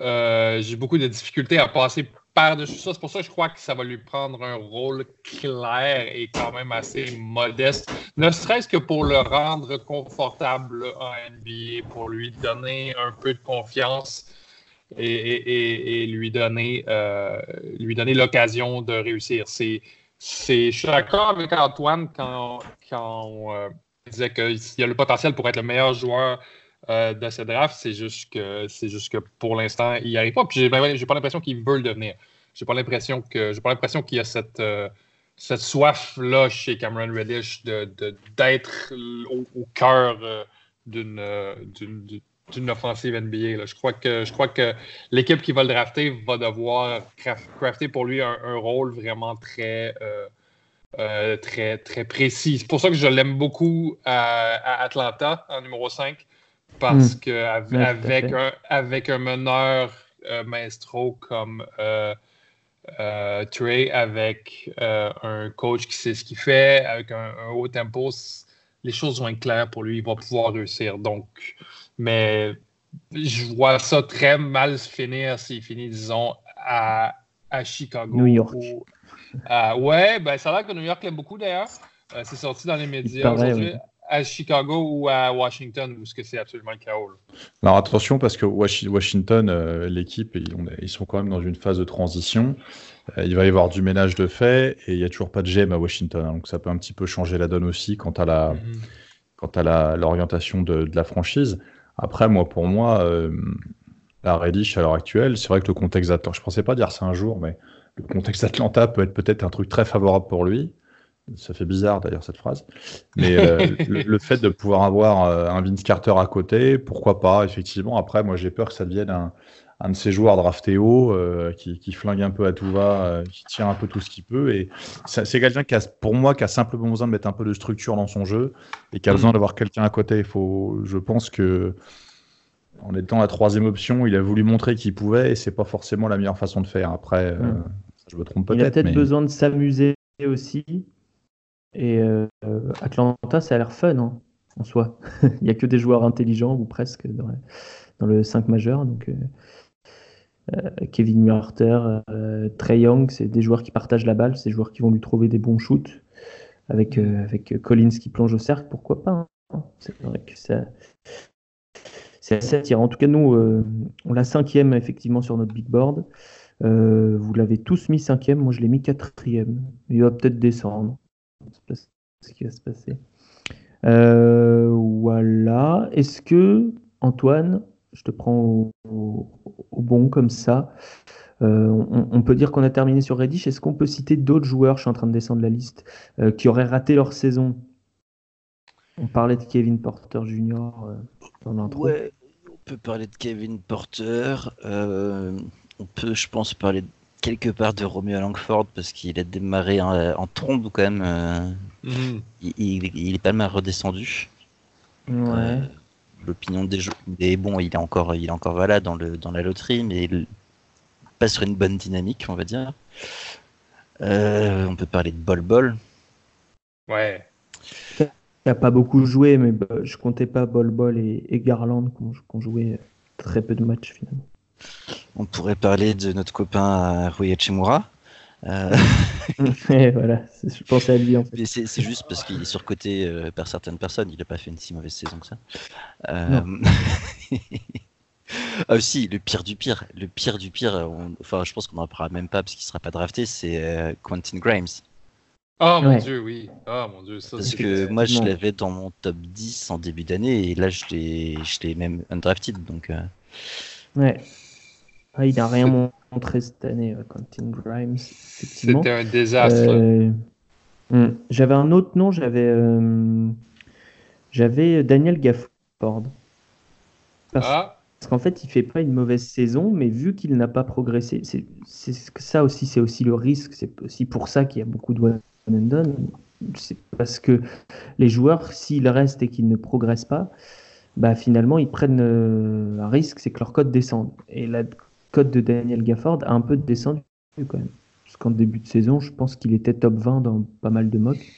euh, beaucoup de difficultés à passer par-dessus ça. C'est pour ça que je crois que ça va lui prendre un rôle clair et quand même assez modeste, ne serait-ce que pour le rendre confortable en NBA, pour lui donner un peu de confiance et, lui donner, euh, lui donner l'occasion de réussir. Je suis d'accord avec Antoine quand, quand euh, disait qu'il y a le potentiel pour être le meilleur joueur euh, de ce draft. C'est juste que juste que pour l'instant, il n'y arrive pas. Puis j'ai, pas l'impression qu'il veut le devenir. J'ai pas l'impression que j'ai pas l'impression qu'il y a cette, euh, cette soif-là chez Cameron Reddish d'être de, au, cœur euh, d'une offensive NBA. Je crois que, que l'équipe qui va le drafter va devoir crafter pour lui un, rôle vraiment très, euh, très, très précis. C'est pour ça que je l'aime beaucoup à, Atlanta en numéro 5, parce hmm. qu'avec un, avec un meneur maestro comme euh, Trey avec euh, un coach qui sait ce qu'il fait, avec un, haut tempo, les choses vont être claires pour lui, il va pouvoir réussir. Donc, mais je vois ça très mal se finir s'il finit, disons, à, à Chicago. New York. Ouais, ben, ça a l'air que New York l'aime beaucoup d'ailleurs. Euh, c'est sorti dans les médias aujourd'hui à Chicago ou à Washington, ou ce que c'est absolument le chaos? Alors attention, parce que Washington, euh, l'équipe, ils, sont quand même dans une phase de transition. Euh, il va y avoir du ménage de fait et il n'y a toujours pas de GM à Washington. Hein, donc ça peut un petit peu changer la donne aussi quant à la, mm-hmm. l'orientation de, la franchise. Après, moi, pour moi, euh, la Reddish à l'heure actuelle, c'est vrai que le contexte Atlanta, je pensais pas dire ça un jour, mais le contexte Atlanta peut être peut-être un truc très favorable pour lui. Ça fait bizarre d'ailleurs cette phrase. Mais euh, le, fait de pouvoir avoir euh, un Vince Carter à côté, pourquoi pas, effectivement. Après, moi j'ai peur que ça devienne un, un de ces joueurs draftés haut euh, qui, qui, flingue un peu à tout va, qui tire un peu tout ce qu'il peut. Et c'est quelqu'un qui a, pour moi, qui a simplement besoin de mettre un peu de structure dans son jeu et qui a besoin mm. d'avoir quelqu'un à côté. Faut, je pense que en étant la troisième option, il a voulu montrer qu'il pouvait et c'est pas forcément la meilleure façon de faire. Après, mm. je me trompe peut-être. Il a peut-être besoin de s'amuser aussi et euh, Atlanta, ça a l'air fun hein, en soi. Il n'y a que des joueurs intelligents ou presque dans, le 5 majeur. Donc, euh, euh, Kevin Murter, Trey Young, c'est des joueurs qui partagent la balle, c'est des joueurs qui vont lui trouver des bons shoots. Avec, avec Collins qui plonge au cercle, pourquoi pas hein. C'est vrai que ça, c'est assez attirant. En tout cas, nous, on l'a cinquième effectivement sur notre big board. vous l'avez tous mis cinquième, moi je l'ai mis quatrième. Il va peut-être descendre ce qui va se passer. Euh, voilà. Est-ce que, Antoine, je te prends au, bon comme ça, euh, on, peut dire qu'on a terminé sur Reddish. Est-ce qu'on peut citer d'autres joueurs, je suis en train de descendre la liste, euh, qui auraient raté leur saison On parlait de Kevin Porter Jr. dans l'intro. Ouais, on peut parler de Kevin Porter. on peut, je pense, parler de quelque part de Romeo Langford parce qu'il a démarré en, trombe quand même. Euh, mhm. il, est pas mal redescendu. Euh, l'opinion des, des bon, il est encore, il est encore voilà dans le dans la loterie, mais il pas sur une bonne dynamique, on va dire. Euh, on peut parler de Bol Bol. Ouais. Il n'a pas beaucoup joué, mais bah, je comptais pas Bol Bol et, Garland qui ont joué très peu de matchs finalement. On pourrait parler de notre copain Rui Hachimura. Euh... voilà, je pensais à lui en fait. C'est juste parce qu'il est surcoté euh, par certaines personnes. Il n'a pas fait une si mauvaise saison que ça. Euh... ah aussi, le pire du pire, le pire du pire. Enfin, je pense qu'on n'en parlera même pas parce qu'il sera pas drafté. C'est euh, Quentin Grimes. Oh mon dieu, oui. Oh mon dieu, ça Parce que moi, je l'avais dans mon top 10 en début d'année et là, je l'ai même undrafted. Donc. Euh, ouais. Ah, il n'a rien montré cette année, euh, Quentin Grimes. C'était un désastre. Euh, hmm. J'avais un autre nom, j'avais euh, j'avais Daniel Gafford. Parce, ah. parce qu'en fait, il fait pas une mauvaise saison, mais vu qu'il n'a pas progressé, c'est ça aussi, c'est aussi le risque. C'est aussi pour ça qu'il y a beaucoup de C'est parce que les joueurs, s'ils restent et qu'ils ne progressent pas, bah finalement ils prennent un risque, c'est que leur code descende. Et la code de Daniel Gafford a un peu descendu quand même. Parce qu'en début de saison, je pense qu'il était top 20 dans pas mal de mocks.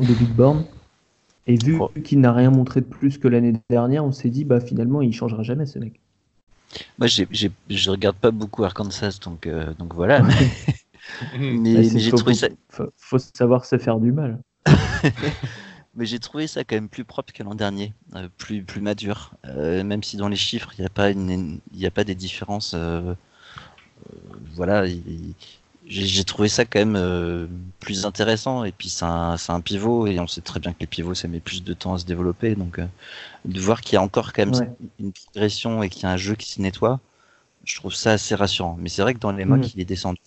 Au début de borne. Et vu qu'il n'a rien montré de plus que l'année dernière, on s'est dit, bah finalement, il changera jamais ce mec. Moi, j'ai, je regarde pas beaucoup Arkansas, donc, euh, donc voilà. mais, j'ai trouvé ça. faut savoir se faire du mal. mais j'ai trouvé ça quand même plus propre que l'an dernier, euh, plus plus mature. Euh, même si dans les chiffres il n'y a pas il y a pas des différences. Euh, voilà, j'ai trouvé ça quand même plus intéressant. Et puis c'est un, un, pivot et on sait très bien que les pivots ça met plus de temps à se développer. Donc de voir qu'il y a encore quand même une progression et qu'il y a un jeu qui se nettoie, je trouve ça assez rassurant. Mais c'est vrai que dans les mocs mm. il est descendu.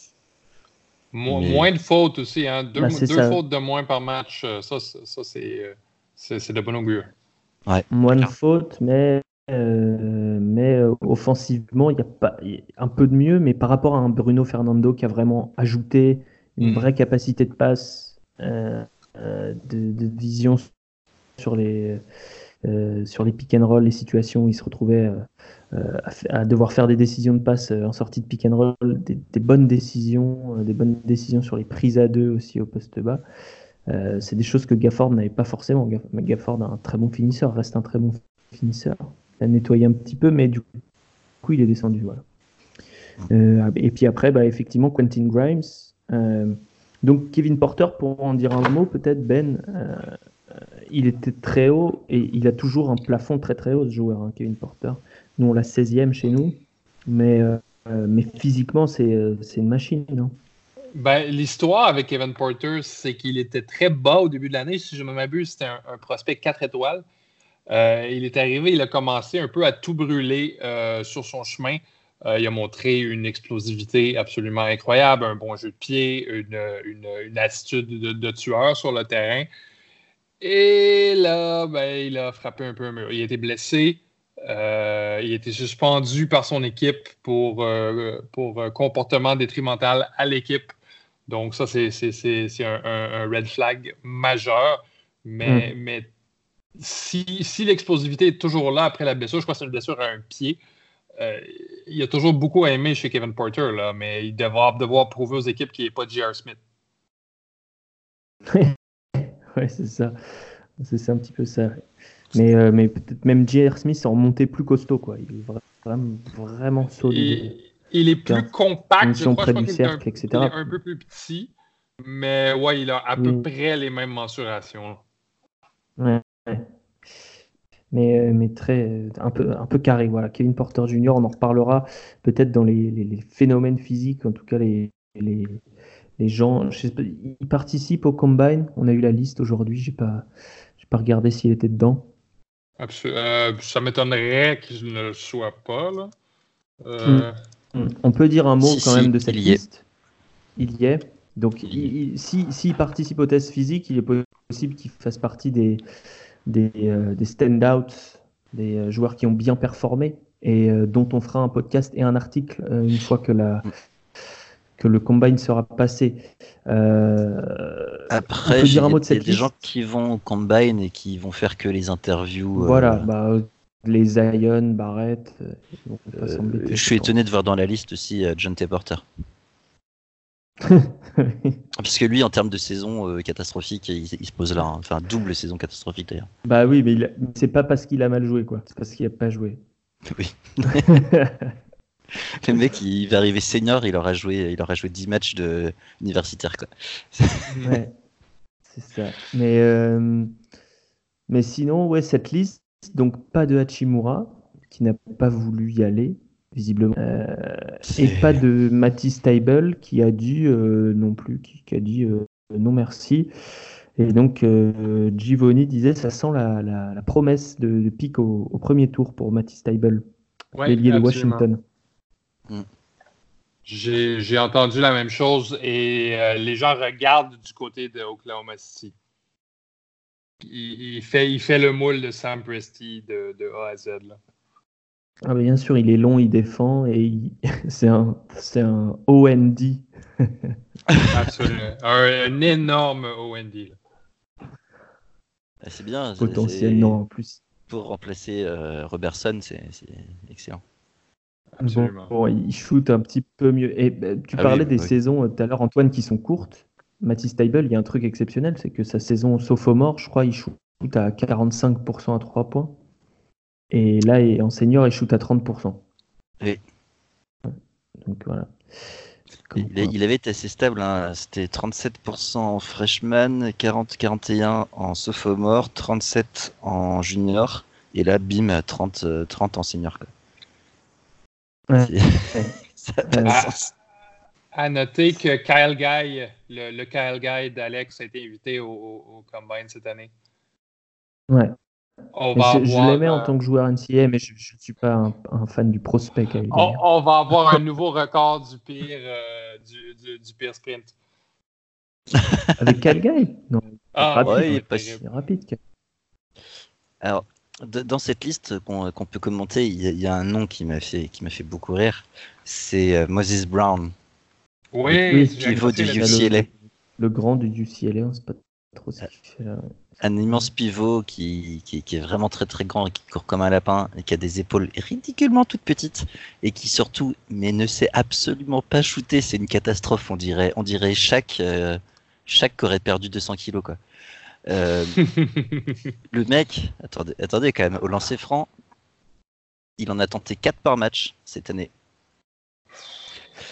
Moins de fautes aussi, hein? deux, ben, fautes de moins par match, euh, ça, ça c'est de bon augure. Moins de fautes, mais, mais offensivement, il y a pas un peu de mieux, mais par rapport à un Bruno Fernando qui a vraiment ajouté une mm. vraie capacité de passe, de, de, vision sur les, euh, sur les pick and roll, les situations où il se retrouvait euh, euh, à, devoir faire des décisions de passe en sortie de pick and roll, des, bonnes décisions, des bonnes décisions sur les prises à deux aussi au poste bas. c'est des choses que Gafford n'avait pas forcément. Gafford un très bon finisseur, reste un très bon finisseur. Il a nettoyé un petit peu, mais du coup, il est descendu. Voilà. et puis après, bah, effectivement, Quentin Grimes. donc Kevin Porter, pour en dire un mot, peut-être Ben, il était très haut et il a toujours un plafond très très haut ce joueur, hein, Kevin Porter. Nous on l'a 16e chez nous, mais, euh, mais physiquement euh, c'est une machine, non ben, L'histoire avec Kevin Porter, c'est qu'il était très bas au début de l'année. Si je ne m'abuse, c'était un, prospect 4 étoiles. Euh, il est arrivé, il a commencé un peu à tout brûler sur son chemin. il a montré une explosivité absolument incroyable, un bon jeu de pied, une, attitude de, tueur sur le terrain. Et là, ben, il a frappé un peu un mur. Il a été blessé. Euh, il a été suspendu par son équipe pour, euh, pour comportement détrimental à l'équipe. Donc, ça, c'est un, red flag majeur. Mais, hmm. mais si, si l'explosivité est toujours là après la blessure, je crois que c'est une blessure à un pied. Euh, il a toujours beaucoup aimé chez Kevin Porter, là, mais il devra devoir prouver aux équipes qu'il n'est pas J.R. Smith. ouais, c'est ça. C'est un petit peu ça. Mais, euh, mais peut-être même J.R. Smith est remonté plus costaud, quoi. Il est vraiment, vraiment solide. Il, est plus compact, je crois, je crois un, etc. un peu plus petit, mais ouais, il a à peu près les mêmes mensurations. Ouais. Mais, euh, mais très un peu, un peu carré. Voilà. Kevin Porter Jr., on en reparlera peut-être dans les, les, phénomènes physiques, en tout cas les, les, les gens, je sais pas, ils participent au combine. On a eu la liste aujourd'hui. J'ai pas, j'ai pas regardé s'il était dedans. Euh, ça m'étonnerait qu'il ne le soit pas. Là. Euh, hmm. On peut dire un mot quand même de cette liste. Il y est. Donc, s'il si, si participe au test physique, il est possible qu'il fasse partie des, des, euh, des stand-outs, des joueurs qui ont bien performé et dont on fera un podcast et un article une fois que la, hmm que le combine sera passé. Euh, Après, il y a des gens qui vont au combine et qui vont faire que les interviews. Euh, voilà, bah, les Zion, Barrett. Euh, je suis étonné de voir dans la liste aussi John T. Porter. Parce que lui, en termes de saison catastrophique, il, se pose là. Hein. Enfin, double saison catastrophique d'ailleurs. Bah oui, mais c'est pas parce qu'il a mal joué, quoi. C'est parce qu'il a pas joué. Oui. Le mec, il va arriver senior, il aura joué, il aura joué 10 matchs de universitaire. Quoi. ouais, c'est ça. Mais, euh, mais sinon, ouais, cette liste, donc pas de Hachimura, qui n'a pas voulu y aller, visiblement. Euh, et pas de Matisse Table, qui a dit euh, non plus, qui, a dit non merci. Et donc, Givoni disait ça sent la, la, promesse de, pic au, premier tour pour Matisse Table, ouais, de Washington. Mm. J'ai entendu la même chose et euh, les gens regardent du côté de Oklahoma City. Il, fait, il fait le moule de Sam Presti de, A à Z. Ah, bien sûr, il est long, il défend et c'est un, un OND. Absolument. Un, énorme OND. Ah, c'est bien. Potentiellement en plus. Pour remplacer euh, Robertson, c'est excellent. Bon, il shoot un petit peu mieux. Et bah, tu ah parlais des saisons euh, tout à l'heure, Antoine, qui sont courtes. Matisse Table, il y a un truc exceptionnel, c'est que sa saison sophomore, je crois, il shoot à 45% à 3 points. Et là, en senior, il shoot à 30%. Oui. Donc voilà. Il, avait été assez stable, hein. c'était 37% en freshman, 40-41 en sophomore, 37 en junior, et là, bim, 30, 30 en senior. Quoi. À, noter que Kyle Guy, le, Kyle Guy d'Alex, a été invité au, Combine cette année. Ouais. je, l'aimais en euh, tant que joueur NCA, mais je ne suis pas un, fan du prospect. On, va avoir un nouveau record du pire, euh, du, pire sprint. Avec Calgary Non. Ah, rapide, ouais, pas si rapide. Alors, dans cette liste qu'on peut commenter, il y, a un nom qui m'a fait, qui fait beaucoup rire. C'est euh, Moses Brown. Oui, le pivot du UCLA. Le, grand du UCLA, on sait pas trop ce qu'il fait là un immense pivot qui, qui, est vraiment très très grand et qui court comme un lapin et qui a des épaules ridiculement toutes petites et qui surtout mais ne sait absolument pas shooter c'est une catastrophe on dirait on dirait chaque euh, chaque aurait perdu 200 kilos quoi euh, le mec attendez attendez quand même au lancer franc il en a tenté 4 par match cette année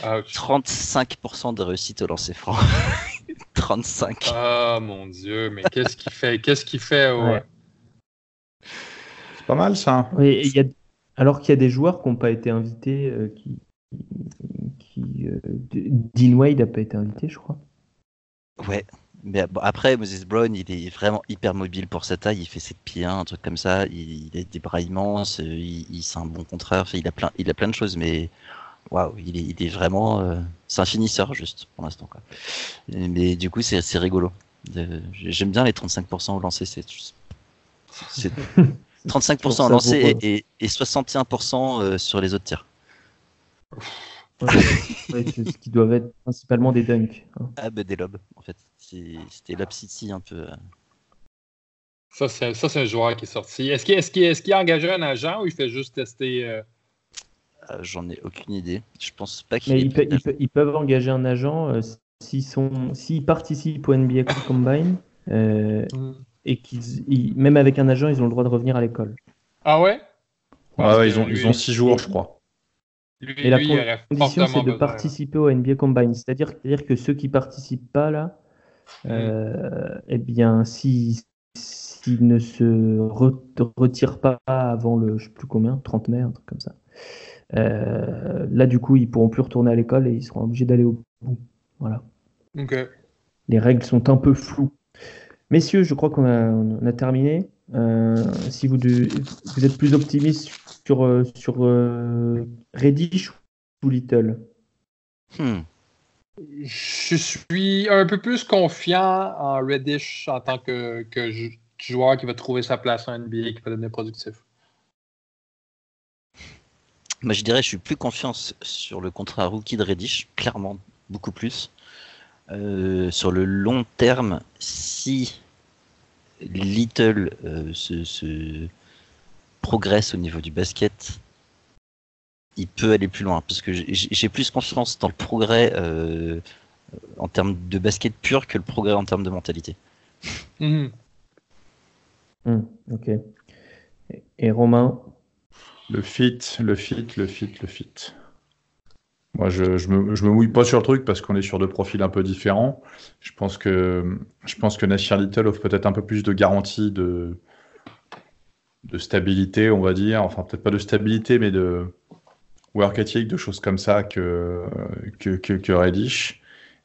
35% de réussite au lancer franc 35. Ah mon dieu, mais qu'est-ce qu'il fait Qu'est-ce qu'il fait C'est pas mal ça. Oui, y a... alors qu'il y a des joueurs qui n'ont pas été invités, euh, qui, qui euh, Dean Wade n'a pas été invité, je crois. Ouais, mais après Moses Brown, il est vraiment hyper mobile pour sa taille. Il fait 7 pieds 1, un truc comme ça. Il, a des bras immenses. Il, il c'est un bon contraire. il a plein, il a plein de choses, mais waouh, il est, vraiment. Euh, c'est un finisseur juste pour l'instant. Mais du coup, c'est rigolo. J'aime bien les 35% au lancer. C'est 35% au lancer et, 61% euh, sur les autres tirs. Ce qui doivent être principalement des dunks. Hein. Ah, bah, des lobes, en fait. C'était Lob City un peu. Euh. Ça, c'est un joueur qui est sorti. Est-ce qu'il est a engagé un agent ou il fait juste tester euh, j'en ai aucune idée. Je pense pas qu'ils. Ils, peuvent engager un agent euh, s'ils participent au NBA Combine euh, mm. et qu'ils, même avec un agent, ils ont le droit de revenir à l'école. Ah ouais? ouais, ils ont, ils ont six jours, je crois. Et la condition, c'est de participer au NBA Combine. C'est-à-dire, c'est-à-dire que ceux qui participent pas là, mm. eh bien, s'ils ne se retirent pas avant le, je sais plus combien, 30 mai, un truc comme ça, euh, là, du coup, ils pourront plus retourner à l'école et ils seront obligés d'aller au bout. Voilà. Les règles sont un peu floues. Messieurs, je crois qu'on a, terminé. Euh, si vous, vous, êtes plus optimiste sur, euh, sur Reddish ou Little? Hmm. Je suis un peu plus confiant en Reddish en tant que, que joueur qui va trouver sa place en NBA et qui va devenir productif. Moi, je dirais, je suis plus confiance sur le contrat rookie de Reddish, clairement, beaucoup plus. Euh, sur le long terme, si Little euh, se, progresse au niveau du basket, il peut aller plus loin. Parce que j'ai plus confiance dans le progrès euh, en termes de basket pur que le progrès en termes de mentalité. Mmh. Mmh, ok. Et Romain, le fit, le fit, le fit, le fit. Moi, je, je, me, je me mouille pas sur le truc parce qu'on est sur deux profils un peu différents. Je pense que, je pense que Nasir Little offre peut-être un peu plus de garantie de, de stabilité, on va dire. Enfin, peut-être pas de stabilité, mais de work ethic, de choses comme ça que, que, que, Reddish.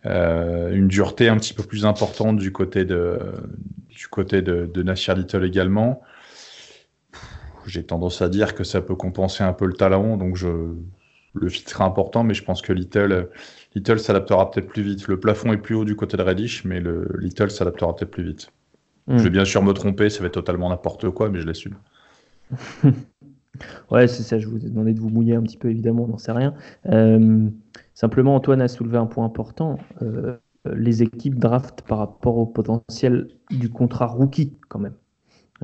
Euh, une dureté un petit peu plus importante du côté de, du côté de, de Nasir Little également j'ai tendance à dire que ça peut compenser un peu le talent, donc je, le fit sera important, mais je pense que Little, Little s'adaptera peut-être plus vite. Le plafond est plus haut du côté de Reddish, mais le Little s'adaptera peut-être plus vite. Hmm. Je vais bien sûr me tromper, ça va être totalement n'importe quoi, mais je l'assume. ouais, c'est ça, je vous ai demandé de vous mouiller un petit peu, évidemment, on n'en sait rien. Euh, simplement, Antoine a soulevé un point important. Euh, les équipes draft par rapport au potentiel du contrat rookie, quand même.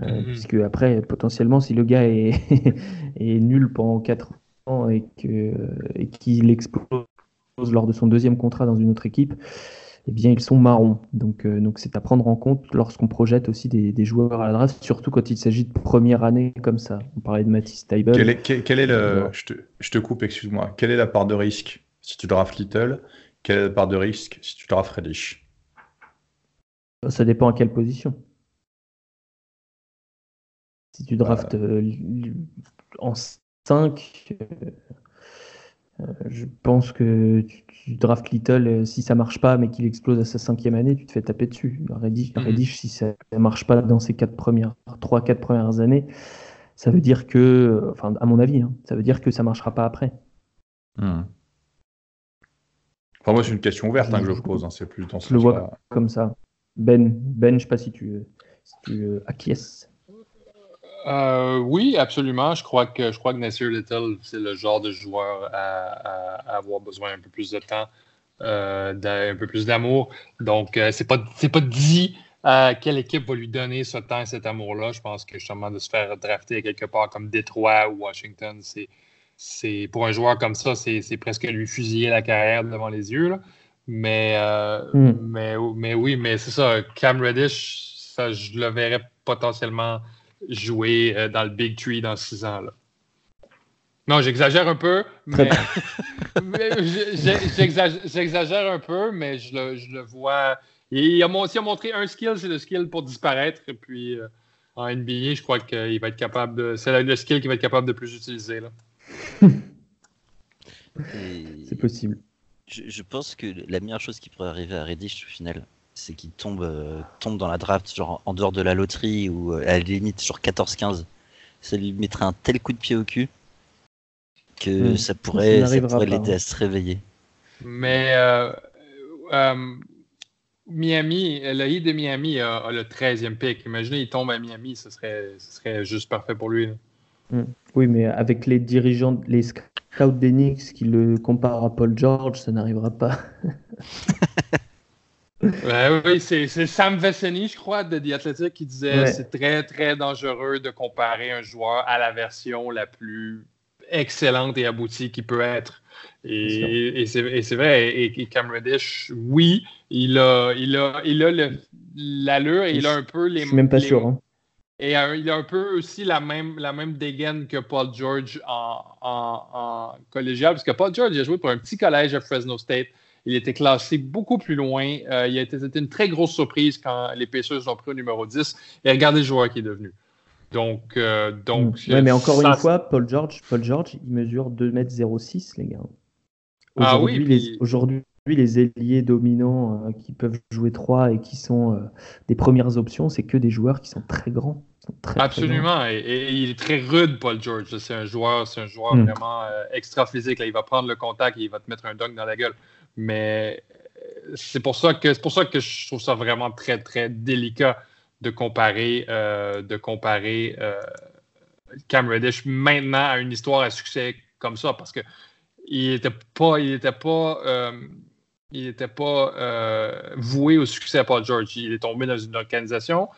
Euh, mhm. Puisque après, potentiellement, si le gars est, est nul pendant 4 et qu'il explose lors de son deuxième contrat dans une autre équipe, eh bien, ils sont marrons. Donc, euh, donc c'est à prendre en compte lorsqu'on projette aussi des, des, joueurs à la draft, surtout quand il s'agit de première année comme ça. On parlait de Matisse Taibel. Quel est, quel, est le. Je te, je te coupe, excuse-moi. Quelle est la part de risque si tu drafts Little? Quelle est la part de risque si tu drafts Reddish? Ça dépend à quelle position. Si tu draftes euh, en 5, euh, euh, je pense que tu, draftes Little, si ça marche pas, mais qu'il explose à sa cinquième année, tu te fais taper dessus. Reddish, mm-hmm. si ça ne marche pas dans ses quatre premières, 3-4 premières années, ça veut dire que, enfin, à mon avis, hein, ça veut dire que ça marchera pas après. Mm. Enfin, moi, c'est une question ouverte hein, que je pose. Hein, c'est plus dans ce Je le vois comme ça. Ben, Ben, je sais pas si tu, si tu acquiesces. Euh, oui, absolument. Je crois que je crois que Nasir Little, c'est le genre de joueur à, avoir besoin un peu plus de temps, euh, d'un peu plus d'amour. Donc, euh, c'est pas c'est pas dit quelle équipe va lui donner ce temps et cet amour-là. Je pense que justement de se faire drafter quelque part comme Détroit ou Washington, c'est c'est pour un joueur comme ça, c'est presque lui fusiller la carrière devant les yeux. Mais, hmm. mais, mais oui, mais c'est ça. Cam Reddish, ça, je le verrais potentiellement jouer euh, dans le Big Tree dans six ans. Là. Non, j'exagère un peu, mais, j'exagère un peu, mais je le, je le vois. Il a, aussi montré un skill, c'est le skill pour disparaître. Et puis euh, en NBA, je crois qu'il va être capable de. C'est le skill qu'il va être capable de plus utiliser. c'est possible. Je, je, pense que la meilleure chose qui pourrait arriver à Reddish au final, c'est qu'il tombe, euh, tombe dans la draft genre en dehors de la loterie ou euh, à la limite genre 14-15. Ça lui mettrait un tel coup de pied au cul que hmm. ça pourrait, l'aider à se réveiller. Mais euh, Miami, le Heat de Miami a, le 13e pick. Imaginez, il tombe à Miami, ce serait, ce serait juste parfait pour lui. Hmm. Oui, mais avec les dirigeants, les scouts d'Enix qui le comparent à Paul George, ça n'arrivera pas. oui, c'est Sam Veceni, je crois, de The Athletic, qui disait c'est très, très dangereux de comparer un joueur à la version la plus excellente et aboutie qu'il peut être. Et, c'est vrai, et, Cam Reddish, oui, il a il a, il a l'allure et il a un peu les. Je suis même pas sûr. Hein. Et il a un peu aussi la même, la même dégaine que Paul George en, en, en collégial, parce que Paul George a joué pour un petit collège à Fresno State. Il était classé beaucoup plus loin. Euh, il a été, c'était une très grosse surprise quand les Pacers l'ont pris au numéro 10. Et regardez le joueur qui est devenu. Donc, euh, donc mm. mais encore une fois, Paul George, Paul George, il mesure 2m06, les gars. Ah aujourd'hui, oui, les, aujourd'hui, les ailiers dominants euh, qui peuvent jouer 3 et qui sont des premières options, c'est que des joueurs qui sont très grands. Absolument. et, il est très rude, Paul George. C'est un joueur, c'est un joueur mm. vraiment extra physique. Là. Il va prendre le contact et il va te mettre un dunk dans la gueule. Mais euh, c'est pour ça que c'est pour ça que je trouve ça vraiment très, très délicat de comparer, euh, de comparer euh, Cam Reddish maintenant à une histoire à succès comme ça, parce que il n'était pas, il était pas, il était pas voué au succès à Paul George. Il est tombé dans une organisation,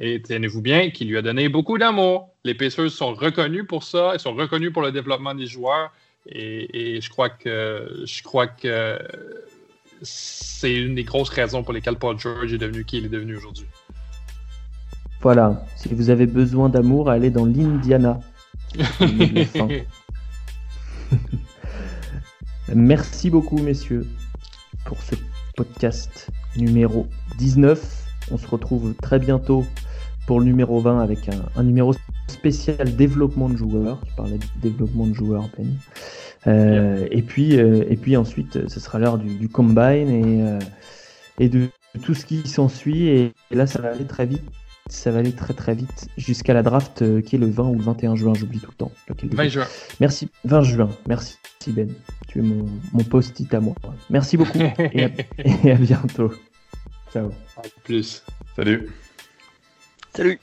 et tenez-vous bien, qui lui a donné beaucoup d'amour. Les Pacers sont reconnus pour ça, ils sont reconnus pour le développement des joueurs. Et, je crois que je crois que c'est une des grosses raisons pour lesquelles Paul George est devenu qui il est devenu aujourd'hui. Voilà, si vous avez besoin d'amour, allez dans l'Indiana. Merci beaucoup, messieurs, pour ce podcast numéro 19. On se retrouve très bientôt pour le numéro 20 avec un, un numéro spécial développement de joueurs. Tu parlais de développement de joueurs, Ben. Euh, et, puis, euh, et puis ensuite, ce sera l'heure du, combine et, euh, et de tout ce qui s'ensuit. Et, là, ça va aller très vite. Ça va aller très très vite jusqu'à la draft qui est le 20 ou le 21 juin, j'oublie tout le temps. 20 juin. Merci. 20 juin. Merci Ben. Tu es mon, mon post-it à moi. Merci beaucoup et, à, bientôt. Ciao. plus. Salut. Salut.